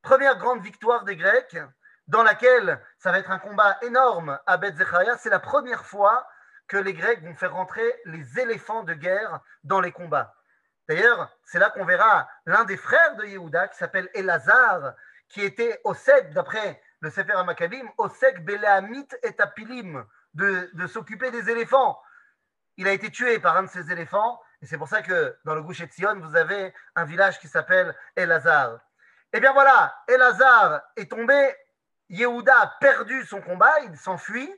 Première grande victoire des Grecs, dans laquelle ça va être un combat énorme à Beth C'est la première fois que les Grecs vont faire rentrer les éléphants de guerre dans les combats. D'ailleurs, c'est là qu'on verra l'un des frères de Yehuda qui s'appelle Elazar, qui était sec, d'après le Sefer HaMakkabim, au sec Beleamit et Apilim, de, s'occuper des éléphants. Il a été tué par un de ces éléphants et c'est pour ça que dans le Gouche Sion, vous avez un village qui s'appelle Elazar. Eh bien voilà, Elazar est tombé, Yehuda a perdu son combat, il s'enfuit.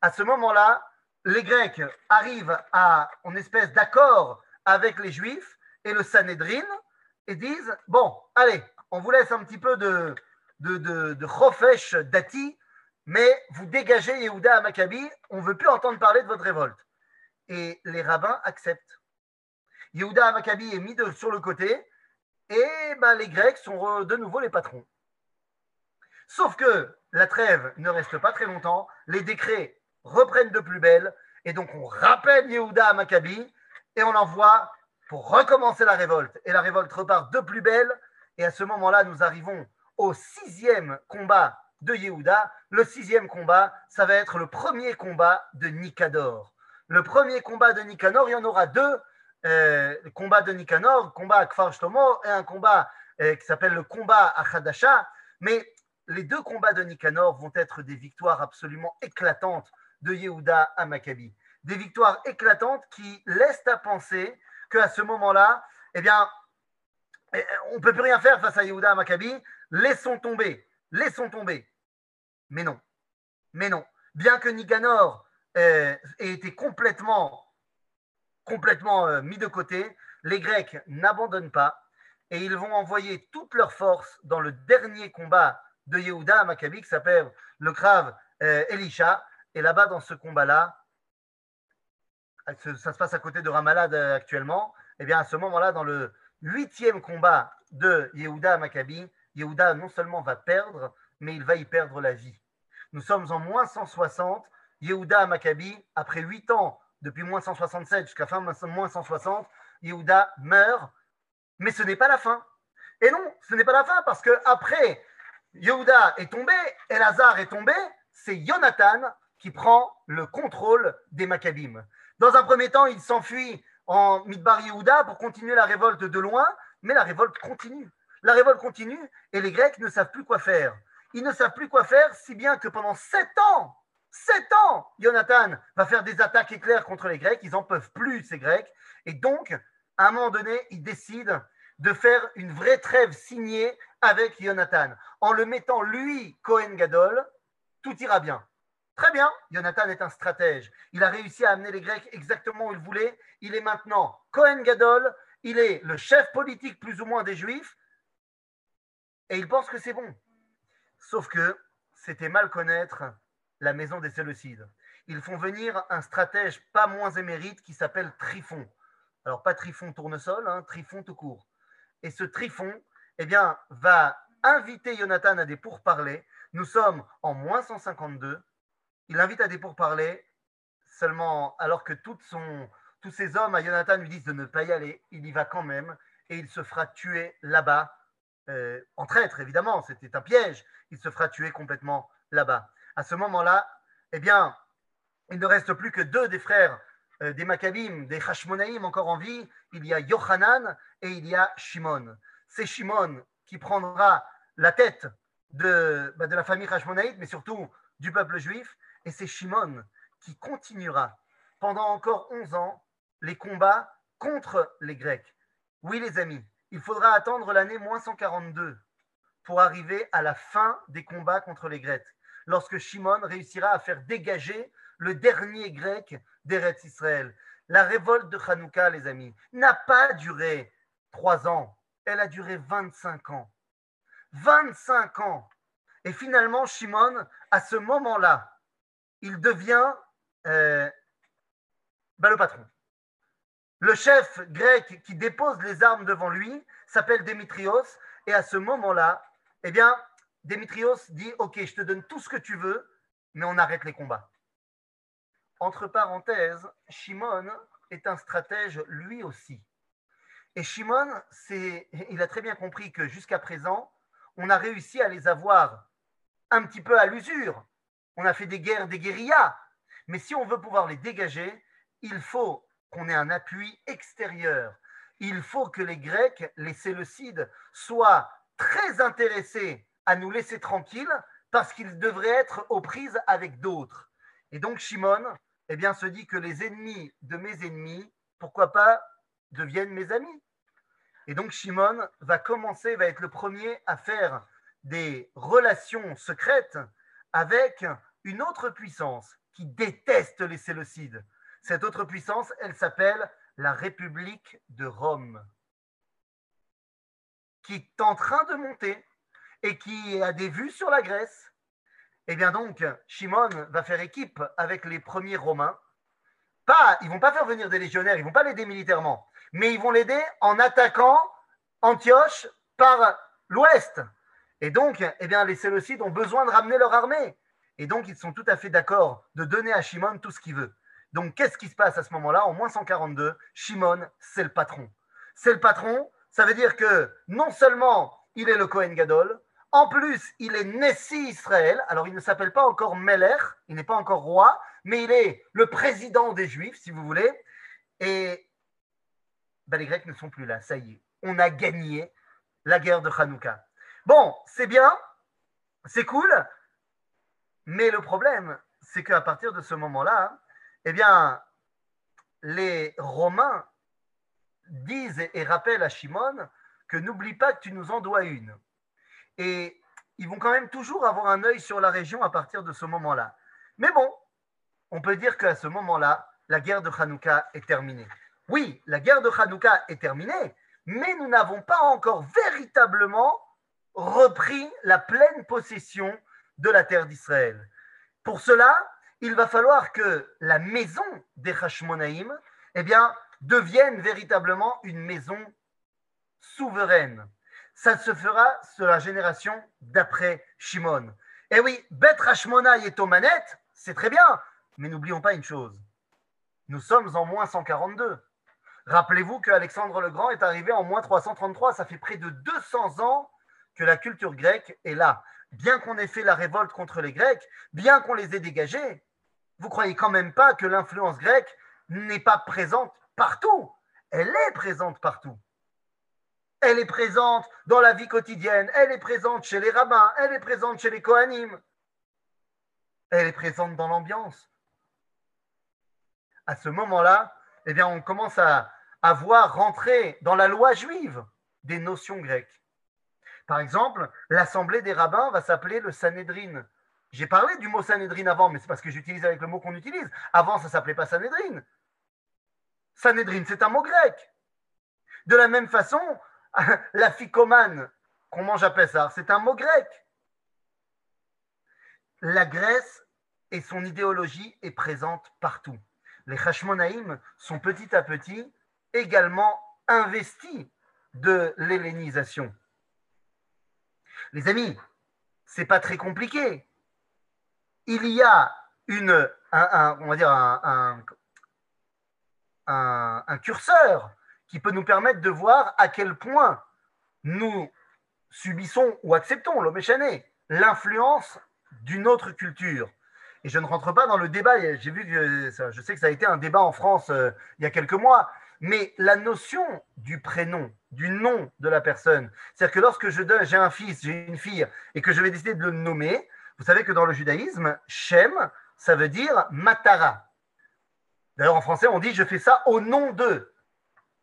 À ce moment-là, les Grecs arrivent à une espèce d'accord avec les Juifs et le Sanhedrin et disent Bon, allez, on vous laisse un petit peu de, de, de, de Dati, mais vous dégagez Yehuda à Maccabi, on ne veut plus entendre parler de votre révolte. Et les rabbins acceptent. Yehuda Maccabi est mis sur le côté et ben, les Grecs sont de nouveau les patrons. Sauf que la trêve ne reste pas très longtemps, les décrets reprennent de plus belle et donc on rappelle Yehuda à Maccabi et on l'envoie pour recommencer la révolte. Et la révolte repart de plus belle et à ce moment-là, nous arrivons au sixième combat de Yehuda. Le sixième combat, ça va être le premier combat de Nicador. Le premier combat de Nicanor, il y en aura deux euh, le combat de Nicanor, combat à Kfar Shlomo, et un combat euh, qui s'appelle le combat à Hadasha. Mais les deux combats de Nicanor vont être des victoires absolument éclatantes de Yehuda à Maccabi. Des victoires éclatantes qui laissent à penser qu'à ce moment-là, eh bien, eh, on ne peut plus rien faire face à Yehuda à Maccabi. Laissons tomber, laissons tomber. Mais non, mais non. Bien que Nicanor euh, ait été complètement euh, mis de côté. Les Grecs n'abandonnent pas et ils vont envoyer toutes leurs forces dans le dernier combat de Yehuda à Maccabi qui s'appelle le Krav euh, Elisha. Et là-bas, dans ce combat-là, ça se passe à côté de Ramallah euh, actuellement. Et eh bien à ce moment-là, dans le huitième combat de Yehuda à Maccabi, Yehuda non seulement va perdre, mais il va y perdre la vie. Nous sommes en moins 160. Yehuda à Maccabi, après huit ans depuis moins 167 jusqu'à fin moins 160, Yehuda meurt, mais ce n'est pas la fin. Et non, ce n'est pas la fin parce que après Yehuda est tombé, Elazar est tombé, c'est Jonathan qui prend le contrôle des Maccabim. Dans un premier temps, il s'enfuit en Midbar Yehuda pour continuer la révolte de loin, mais la révolte continue. La révolte continue et les Grecs ne savent plus quoi faire. Ils ne savent plus quoi faire, si bien que pendant sept ans, sept ans, Jonathan va faire des attaques éclairs contre les Grecs. Ils n'en peuvent plus, ces Grecs. Et donc, à un moment donné, ils décident de faire une vraie trêve signée avec Jonathan. En le mettant, lui, Cohen Gadol, tout ira bien. Très bien, Jonathan est un stratège. Il a réussi à amener les Grecs exactement où il voulait. Il est maintenant Cohen Gadol, il est le chef politique plus ou moins des Juifs, et il pense que c'est bon. Sauf que c'était mal connaître la maison des Séleucides. Ils font venir un stratège pas moins émérite qui s'appelle Trifon. Alors pas Trifon tournesol, hein, Trifon tout court. Et ce Trifon, eh bien, va inviter Jonathan à des pourparlers. Nous sommes en moins 152 il l'invite à des pourparlers, seulement alors que tous ces hommes à Jonathan lui disent de ne pas y aller, il y va quand même et il se fera tuer là-bas, euh, en traître évidemment, c'était un piège, il se fera tuer complètement là-bas. À ce moment-là, eh bien, il ne reste plus que deux des frères euh, des Maccabim, des Hashmonaïm encore en vie, il y a Yohanan et il y a Shimon. C'est Shimon qui prendra la tête de, bah, la famille Hashmonaïte, mais surtout du peuple juif, et c'est Shimon qui continuera pendant encore 11 ans les combats contre les Grecs. Oui, les amis, il faudra attendre l'année moins 142 pour arriver à la fin des combats contre les Grecs, lorsque Shimon réussira à faire dégager le dernier Grec d'Eretz Israël. La révolte de Hanouka, les amis, n'a pas duré trois ans, elle a duré 25 ans. 25 ans. Et finalement, Shimon, à ce moment-là, il devient euh, bah, le patron. Le chef grec qui dépose les armes devant lui s'appelle Démétrios, et à ce moment-là, eh bien, Démétrios dit Ok, je te donne tout ce que tu veux, mais on arrête les combats. Entre parenthèses, Shimon est un stratège lui aussi. Et Shimon, il a très bien compris que jusqu'à présent, on a réussi à les avoir un petit peu à l'usure, on a fait des guerres, des guérillas. Mais si on veut pouvoir les dégager, il faut qu'on ait un appui extérieur. Il faut que les Grecs, les Séleucides, soient très intéressés à nous laisser tranquilles parce qu'ils devraient être aux prises avec d'autres. Et donc Shimon eh bien, se dit que les ennemis de mes ennemis, pourquoi pas, deviennent mes amis. Et donc Shimon va commencer, va être le premier à faire des relations secrètes avec une autre puissance qui déteste les Séleucides. Cette autre puissance, elle s'appelle la République de Rome, qui est en train de monter et qui a des vues sur la Grèce. Et eh bien donc, Shimon va faire équipe avec les premiers Romains. Pas, ils vont pas faire venir des légionnaires, ils vont pas l'aider militairement, mais ils vont l'aider en attaquant Antioche par l'ouest. Et donc, eh bien, les Séleucides ont besoin de ramener leur armée. Et donc, ils sont tout à fait d'accord de donner à Shimon tout ce qu'il veut. Donc, qu'est-ce qui se passe à ce moment-là? En moins 142, Shimon, c'est le patron. C'est le patron, ça veut dire que non seulement il est le Kohen Gadol, en plus, il est Nessi Israël. Alors, il ne s'appelle pas encore Meller, il n'est pas encore roi, mais il est le président des Juifs, si vous voulez. Et ben, les Grecs ne sont plus là, ça y est. On a gagné la guerre de Hanouka. Bon, c'est bien, c'est cool, mais le problème, c'est qu'à partir de ce moment-là, eh bien, les Romains disent et rappellent à Shimon que n'oublie pas que tu nous en dois une. Et ils vont quand même toujours avoir un œil sur la région à partir de ce moment-là. Mais bon, on peut dire qu'à ce moment-là, la guerre de Hanouka est terminée. Oui, la guerre de Hanouka est terminée, mais nous n'avons pas encore véritablement repris la pleine possession de la terre d'Israël. Pour cela, il va falloir que la maison des Hashmonaïm eh bien, devienne véritablement une maison souveraine. Ça se fera sur la génération d'après Shimon. Eh oui, Beth Hashmonaï est aux manettes, c'est très bien, mais n'oublions pas une chose. Nous sommes en moins 142. Rappelez-vous qu'Alexandre le Grand est arrivé en moins 333. Ça fait près de 200 ans que la culture grecque est là bien qu'on ait fait la révolte contre les Grecs, bien qu'on les ait dégagés, vous croyez quand même pas que l'influence grecque n'est pas présente partout elle est présente partout. Elle est présente dans la vie quotidienne, elle est présente chez les rabbins, elle est présente chez les Kohanim, elle est présente dans l'ambiance. À ce moment-là, eh bien, on commence à, à voir rentrer dans la loi juive des notions grecques. Par exemple, l'assemblée des rabbins va s'appeler le Sanhedrin. J'ai parlé du mot Sanhedrin avant, mais c'est parce que j'utilise avec le mot qu'on utilise. Avant, ça s'appelait pas Sanhedrin. Sanhedrin, c'est un mot grec. De la même façon, la ficomane, qu'on mange à Pessah, c'est un mot grec. La Grèce et son idéologie est présente partout. Les Hashmonaïm sont petit à petit également investis de l'hellénisation. Les amis, c'est pas très compliqué. Il y a une, un, on va dire un, curseur qui peut nous permettre de voir à quel point nous subissons ou acceptons, l'homéchané, l'influence d'une autre culture. Et je ne rentre pas dans le débat, j'ai vu que je sais que ça a été un débat en France euh, il y a quelques mois, mais la notion du prénom, du nom de la personne, c'est-à-dire que lorsque je donne, j'ai un fils, j'ai une fille, et que je vais décider de le nommer, vous savez que dans le judaïsme, Shem, ça veut dire Matara. D'ailleurs, en français, on dit je fais ça au nom de.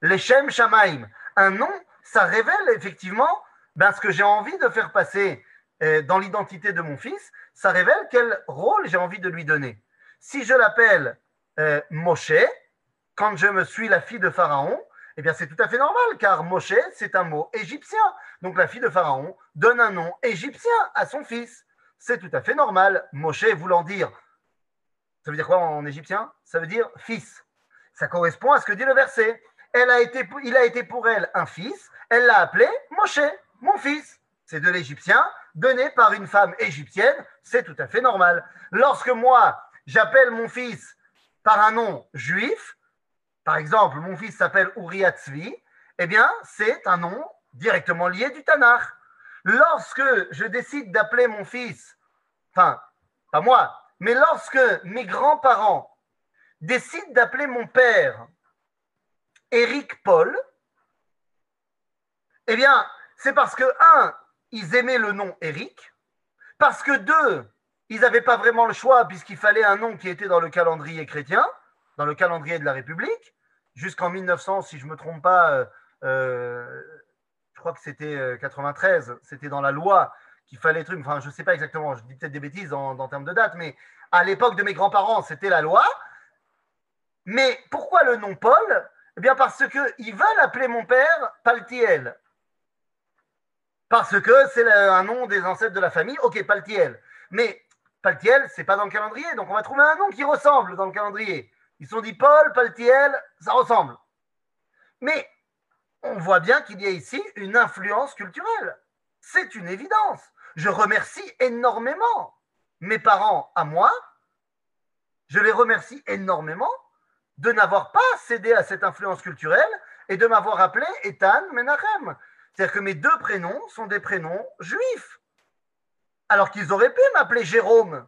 Les Shem Shamaim. Un nom, ça révèle effectivement ben, ce que j'ai envie de faire passer euh, dans l'identité de mon fils. Ça révèle quel rôle j'ai envie de lui donner. Si je l'appelle euh, Moshe, quand je me suis la fille de Pharaon, eh bien c'est tout à fait normal, car Moshe, c'est un mot égyptien. Donc la fille de Pharaon donne un nom égyptien à son fils. C'est tout à fait normal. Moshe voulant dire, ça veut dire quoi en égyptien? Ça veut dire fils. Ça correspond à ce que dit le verset. Il a été pour elle un fils, elle l'a appelé Moshe, mon fils. C'est de l'égyptien, donné par une femme égyptienne, c'est tout à fait normal. Lorsque moi, j'appelle mon fils par un nom juif, par exemple, mon fils s'appelle Uriatzvi, eh bien, c'est un nom directement lié du Tanakh. Lorsque je décide d'appeler mon fils, enfin, pas moi, mais lorsque mes grands-parents décident d'appeler mon père Éric Paul, eh bien, c'est parce que, un, ils aimaient le nom Éric, parce que, deux, ils n'avaient pas vraiment le choix puisqu'il fallait un nom qui était dans le calendrier chrétien, dans le calendrier de la République, jusqu'en 1900, si je ne me trompe pas, euh, euh, je crois que c'était 93, euh, c'était dans la loi qu'il fallait truc, enfin je ne sais pas exactement, je dis peut-être des bêtises en, termes de date, mais à l'époque de mes grands-parents, c'était la loi. Mais pourquoi le nom Paul? Eh bien parce qu'ils veulent appeler mon père Paltiel. Parce que c'est un nom des ancêtres de la famille, ok, Paltiel. Mais Paltiel, c'est pas dans le calendrier, donc on va trouver un nom qui ressemble dans le calendrier. Ils se sont dit Paul, Paltiel, ça ressemble. Mais on voit bien qu'il y a ici une influence culturelle. C'est une évidence. Je remercie énormément mes parents à moi. Je les remercie énormément de n'avoir pas cédé à cette influence culturelle et de m'avoir appelé Ethan Menachem. C'est-à-dire que mes deux prénoms sont des prénoms juifs. Alors qu'ils auraient pu m'appeler Jérôme.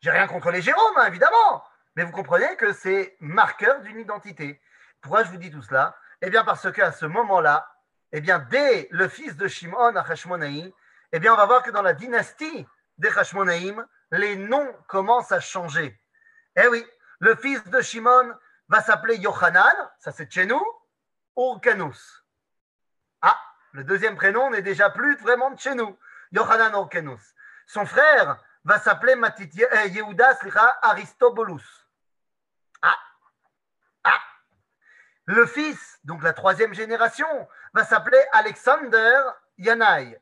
J'ai rien contre les Jérômes, hein, évidemment. Mais vous comprenez que c'est marqueur d'une identité. Pourquoi je vous dis tout cela? Eh bien, parce qu'à ce moment-là, eh bien, dès le fils de Shimon à eh bien, on va voir que dans la dynastie des Hashmonaïm, les noms commencent à changer. Eh oui, le fils de Shimon va s'appeler Yohanan, ça c'est chez nous, Urkanus. Ah, le deuxième prénom n'est déjà plus vraiment de chez nous, Yohanan. Son frère va s'appeler euh, Yehuda Aristobulus. Ah, ah. Le fils, donc la troisième génération, va s'appeler Alexander Yanaï.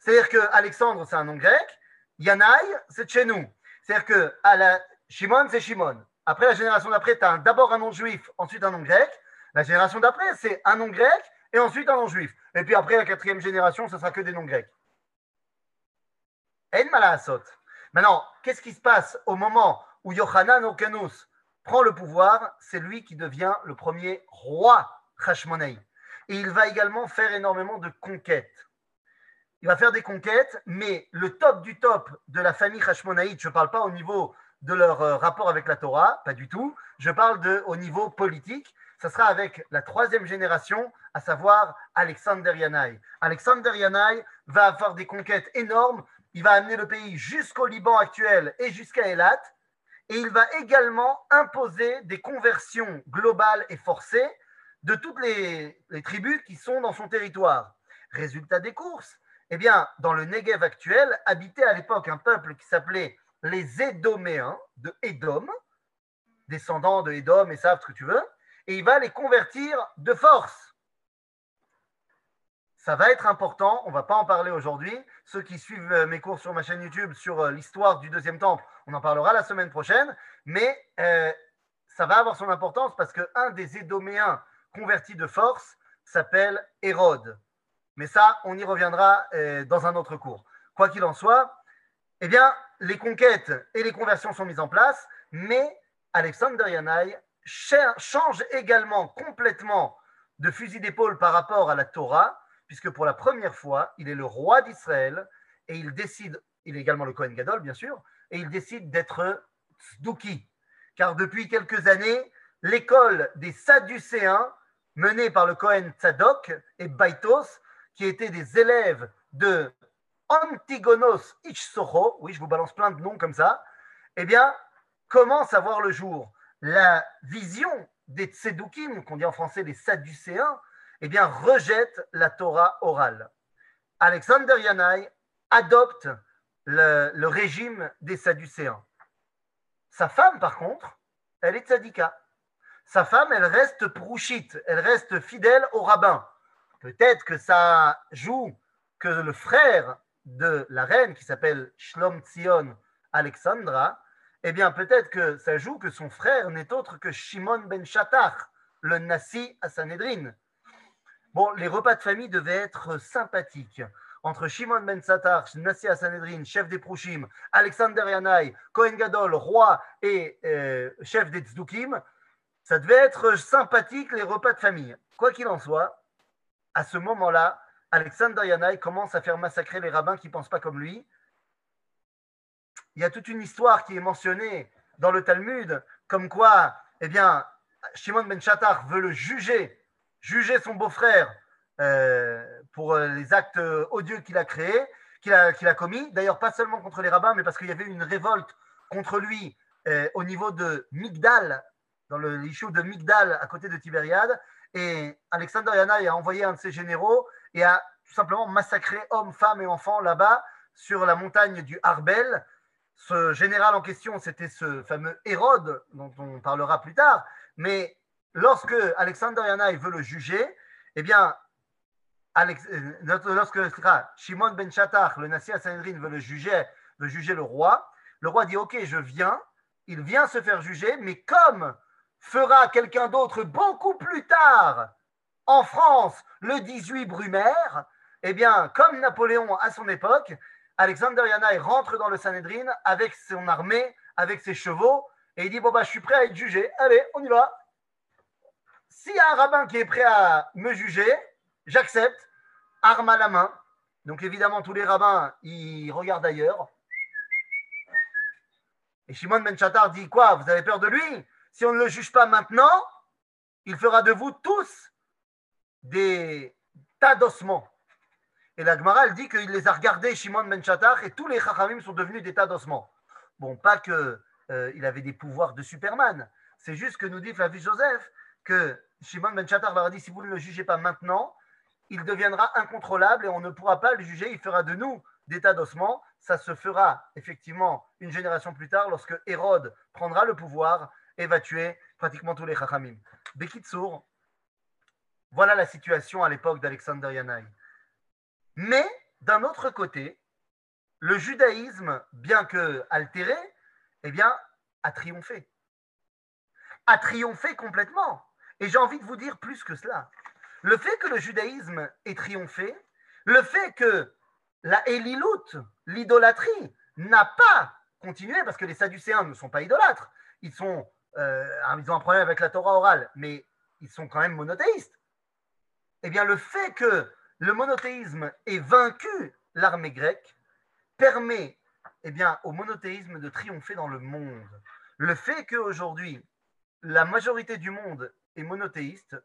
C'est-à-dire que Alexandre, c'est un nom grec, Yanaï, c'est chez nous. C'est-à-dire que à la... Shimon, c'est Shimon. Après, la génération d'après, tu as d'abord un nom juif, ensuite un nom grec. La génération d'après, c'est un nom grec et ensuite un nom juif. Et puis après, la quatrième génération, ce sera que des noms grecs. Maintenant, qu'est-ce qui se passe au moment où Yohanan Okanus prend le pouvoir, c'est lui qui devient le premier roi Hashmonaï. Et il va également faire énormément de conquêtes. Il va faire des conquêtes, mais le top du top de la famille Hashmonaïte, je ne parle pas au niveau de leur euh, rapport avec la Torah, pas du tout, je parle de, au niveau politique, ça sera avec la troisième génération, à savoir Alexander Yanaï. Alexander Yanaï va avoir des conquêtes énormes, il va amener le pays jusqu'au Liban actuel et jusqu'à Elat, et il va également imposer des conversions globales et forcées de toutes les, tribus qui sont dans son territoire. Résultat des courses, eh bien, dans le Negev actuel, habitait à l'époque un peuple qui s'appelait les Édoméens de Édom, descendants de Édom et savent ce que tu veux, et il va les convertir de force. Ça va être important, on ne va pas en parler aujourd'hui. Ceux qui suivent euh, mes cours sur ma chaîne YouTube sur euh, l'histoire du deuxième temple, on en parlera la semaine prochaine, mais euh, ça va avoir son importance parce qu'un des Édoméens convertis de force s'appelle Hérode. Mais ça, on y reviendra dans un autre cours. Quoi qu'il en soit, eh bien, les conquêtes et les conversions sont mises en place, mais Alexander Yanaï change également complètement de fusil d'épaule par rapport à la Torah, puisque pour la première fois, il est le roi d'Israël et il décide, il est également le Kohen Gadol, bien sûr, et il décide d'être Tzduki. Car depuis quelques années, l'école des Sadducéens, menée par le Kohen Tzadok et Baitos, qui étaient des élèves de Antigonos Ichsocho, oui, je vous balance plein de noms comme ça, eh bien, commence à voir le jour la vision des Tsedukim, qu'on dit en français des Sadducéens, eh rejette la Torah orale. Alexander Yanaï adopte le, régime des Sadducéens. Sa femme, par contre, elle est tzadika. Sa femme, elle reste prouchite, elle reste fidèle au rabbin. Peut-être que ça joue que le frère de la reine, qui s'appelle Shlom Tzion Alexandra, eh bien, peut-être que ça joue que son frère n'est autre que Shimon ben Shattach, le Nassi à Sanhedrin. Bon, les repas de famille devaient être sympathiques. Entre Shimon ben Shattach, Nassi Sanhedrin, chef des Prouchim, Alexander Yanai, Kohen Gadol, roi et euh, chef des Tzdukim, ça devait être sympathique les repas de famille. Quoi qu'il en soit, à ce moment-là, Alexander Yanai commence à faire massacrer les rabbins qui ne pensent pas comme lui il y a toute une histoire qui est mentionnée dans le Talmud, comme quoi, eh bien, Shimon ben Shatar veut le juger, juger son beau-frère euh, pour euh, les actes odieux qu'il a créés, qu'il a, qu'il a commis. D'ailleurs, pas seulement contre les rabbins, mais parce qu'il y avait une révolte contre lui euh, au niveau de Migdal, dans le l'issue de Migdal à côté de Tibériade. Et Alexander Yanaï a envoyé un de ses généraux et a tout simplement massacré hommes, femmes et enfants là-bas sur la montagne du Harbel ce général en question, c'était ce fameux Hérode, dont on parlera plus tard. Mais lorsque Alexander Yanaï veut le juger, eh bien, euh, lorsque Shimon ben Shattach, le Nassi Sanhedrin, veut le juger, veut juger le roi, le roi dit Ok, je viens. Il vient se faire juger, mais comme fera quelqu'un d'autre beaucoup plus tard en France le 18 Brumaire, eh bien, comme Napoléon à son époque, Alexander Yanaï rentre dans le Sanhedrin avec son armée, avec ses chevaux, et il dit Bon, bah, je suis prêt à être jugé. Allez, on y va. S'il y a un rabbin qui est prêt à me juger, j'accepte, arme à la main. Donc, évidemment, tous les rabbins, ils regardent ailleurs. Et Shimon Ben Chattar dit Quoi Vous avez peur de lui? Si on ne le juge pas maintenant, il fera de vous tous des tas d'ossements. Et la Gemara, elle dit qu'il les a regardés, Shimon ben Chattar, et tous les Chachamim sont devenus des tas d'ossements. Bon, pas qu'il euh, avait des pouvoirs de Superman. C'est juste que nous dit Flavius Joseph que Shimon ben Chattar leur si vous ne le jugez pas maintenant, il deviendra incontrôlable et on ne pourra pas le juger. Il fera de nous des tas d'ossements. Ça se fera effectivement une génération plus tard lorsque Hérode prendra le pouvoir et va tuer pratiquement tous les Chachamim. Bekitsour, voilà la situation à l'époque d'Alexander Yanaï. Mais d'un autre côté, le judaïsme, bien que altéré, eh bien, a triomphé. A triomphé complètement. Et j'ai envie de vous dire plus que cela. Le fait que le judaïsme ait triomphé, le fait que la Elilut, l'idolâtrie, n'a pas continué, parce que les Sadducéens ne sont pas idolâtres, ils, sont, euh, ils ont un problème avec la Torah orale, mais ils sont quand même monothéistes. Eh bien, le fait que le monothéisme ait vaincu l'armée grecque permet eh bien, au monothéisme de triompher dans le monde. Le fait qu'aujourd'hui, la majorité du monde et monothéiste,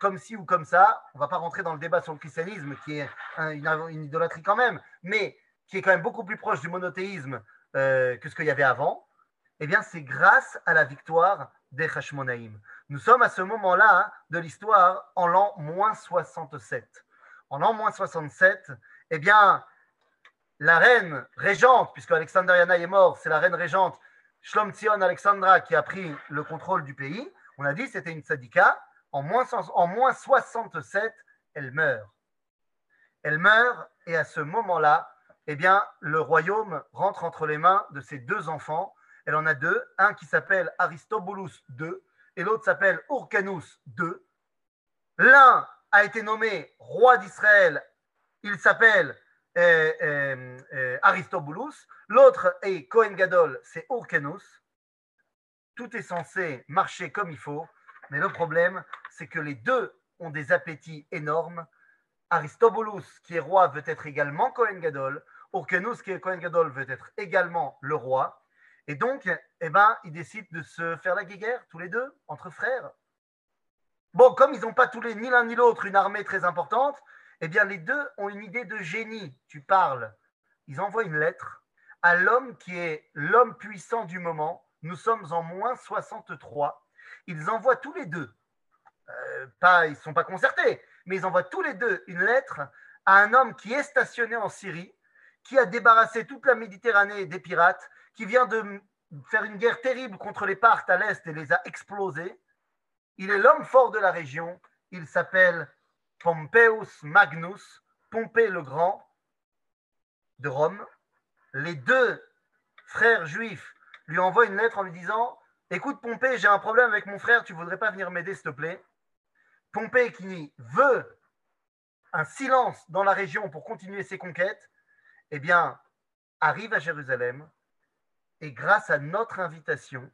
comme ci ou comme ça. On ne va pas rentrer dans le débat sur le christianisme, qui est une, idolâtrie quand même, mais qui est quand même beaucoup plus proche du monothéisme euh, que ce qu'il y avait avant. Eh bien, c'est grâce à la victoire des Hashmonaïm. Nous sommes à ce moment-là hein, de l'histoire en l'an moins 67. En l'an moins 67, eh bien, la reine régente, puisque Alexander Yana est mort, c'est la reine régente Shlom Tzion Alexandra qui a pris le contrôle du pays. On a dit que c'était une sadika. En moins, en moins 67, elle meurt. Elle meurt et à ce moment-là, eh bien, le royaume rentre entre les mains de ses deux enfants. Elle en a deux, un qui s'appelle Aristobulus II et l'autre s'appelle Urcanus II. L'un a été nommé roi d'Israël, il s'appelle euh, euh, euh, Aristobulus, l'autre est Cohen Gadol, c'est Urcanus. Tout est censé marcher comme il faut, mais le problème, c'est que les deux ont des appétits énormes. Aristobulus, qui est roi, veut être également Cohen Gadol. Urcanus, qui est Cohen Gadol, veut être également le roi. Et donc, eh ben, ils décident de se faire la guerre, tous les deux, entre frères. Bon, comme ils n'ont pas tous les, ni l'un ni l'autre, une armée très importante, eh bien, les deux ont une idée de génie. Tu parles. Ils envoient une lettre à l'homme qui est l'homme puissant du moment. Nous sommes en moins 63. Ils envoient tous les deux, euh, pas, ils ne sont pas concertés, mais ils envoient tous les deux une lettre à un homme qui est stationné en Syrie, qui a débarrassé toute la Méditerranée des pirates, qui vient de faire une guerre terrible contre les Parthes à l'est et les a explosés. Il est l'homme fort de la région. Il s'appelle Pompeius Magnus, Pompée le Grand de Rome. Les deux frères juifs lui envoient une lettre en lui disant Écoute, Pompée, j'ai un problème avec mon frère, tu voudrais pas venir m'aider, s'il te plaît Pompée qui veut un silence dans la région pour continuer ses conquêtes, eh bien, arrive à Jérusalem et grâce à notre invitation,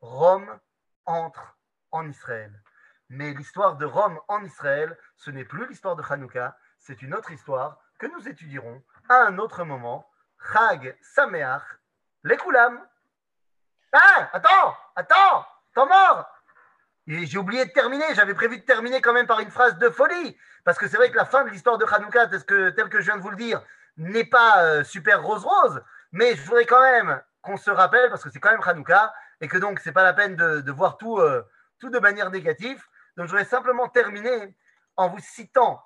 Rome entre en Israël. Mais l'histoire de Rome en Israël, ce n'est plus l'histoire de Hanouka, c'est une autre histoire que nous étudierons à un autre moment. Chag Sameach, les. Ah, attends, attends, t'es mort J'ai oublié de terminer, j'avais prévu de terminer quand même par une phrase de folie, parce que c'est vrai que la fin de l'histoire de Hanouka, tel que, tel que je viens de vous le dire, n'est pas euh, super rose-rose, mais je voudrais quand même qu'on se rappelle, parce que c'est quand même Hanouka, et que donc c'est pas la peine de, voir tout, euh, tout de manière négative. Donc, je voudrais simplement terminer en vous citant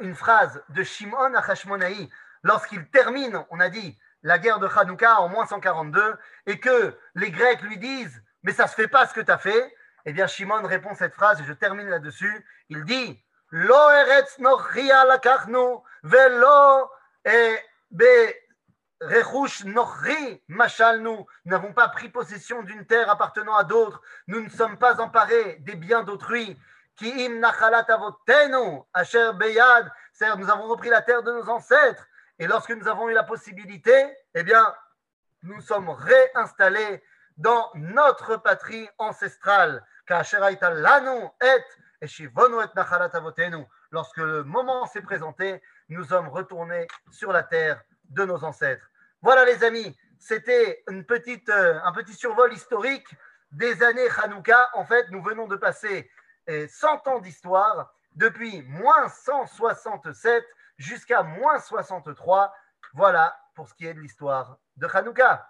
une phrase de Shimon Achashmonaï lorsqu'il termine, on a dit, la guerre de Hanouka en moins 142 et que les Grecs lui disent Mais ça ne se fait pas ce que tu as fait. Eh bien, Shimon répond cette phrase et je termine là-dessus. Il dit Lo eretz lakachnu velo be Rechush Nochri nous n'avons pas pris possession d'une terre appartenant à d'autres, nous ne sommes pas emparés des biens d'autrui. Ki im nachalat avotenu, asher beyad, c'est-à-dire nous avons repris la terre de nos ancêtres. Et lorsque nous avons eu la possibilité, eh bien, nous sommes réinstallés dans notre patrie ancestrale. Lorsque le moment s'est présenté, nous sommes retournés sur la terre de nos ancêtres. Voilà les amis, c'était une petite, euh, un petit survol historique des années Hanouka. En fait, nous venons de passer 100 euh, ans d'histoire depuis moins 167 jusqu'à moins 63. Voilà pour ce qui est de l'histoire de Hanouka.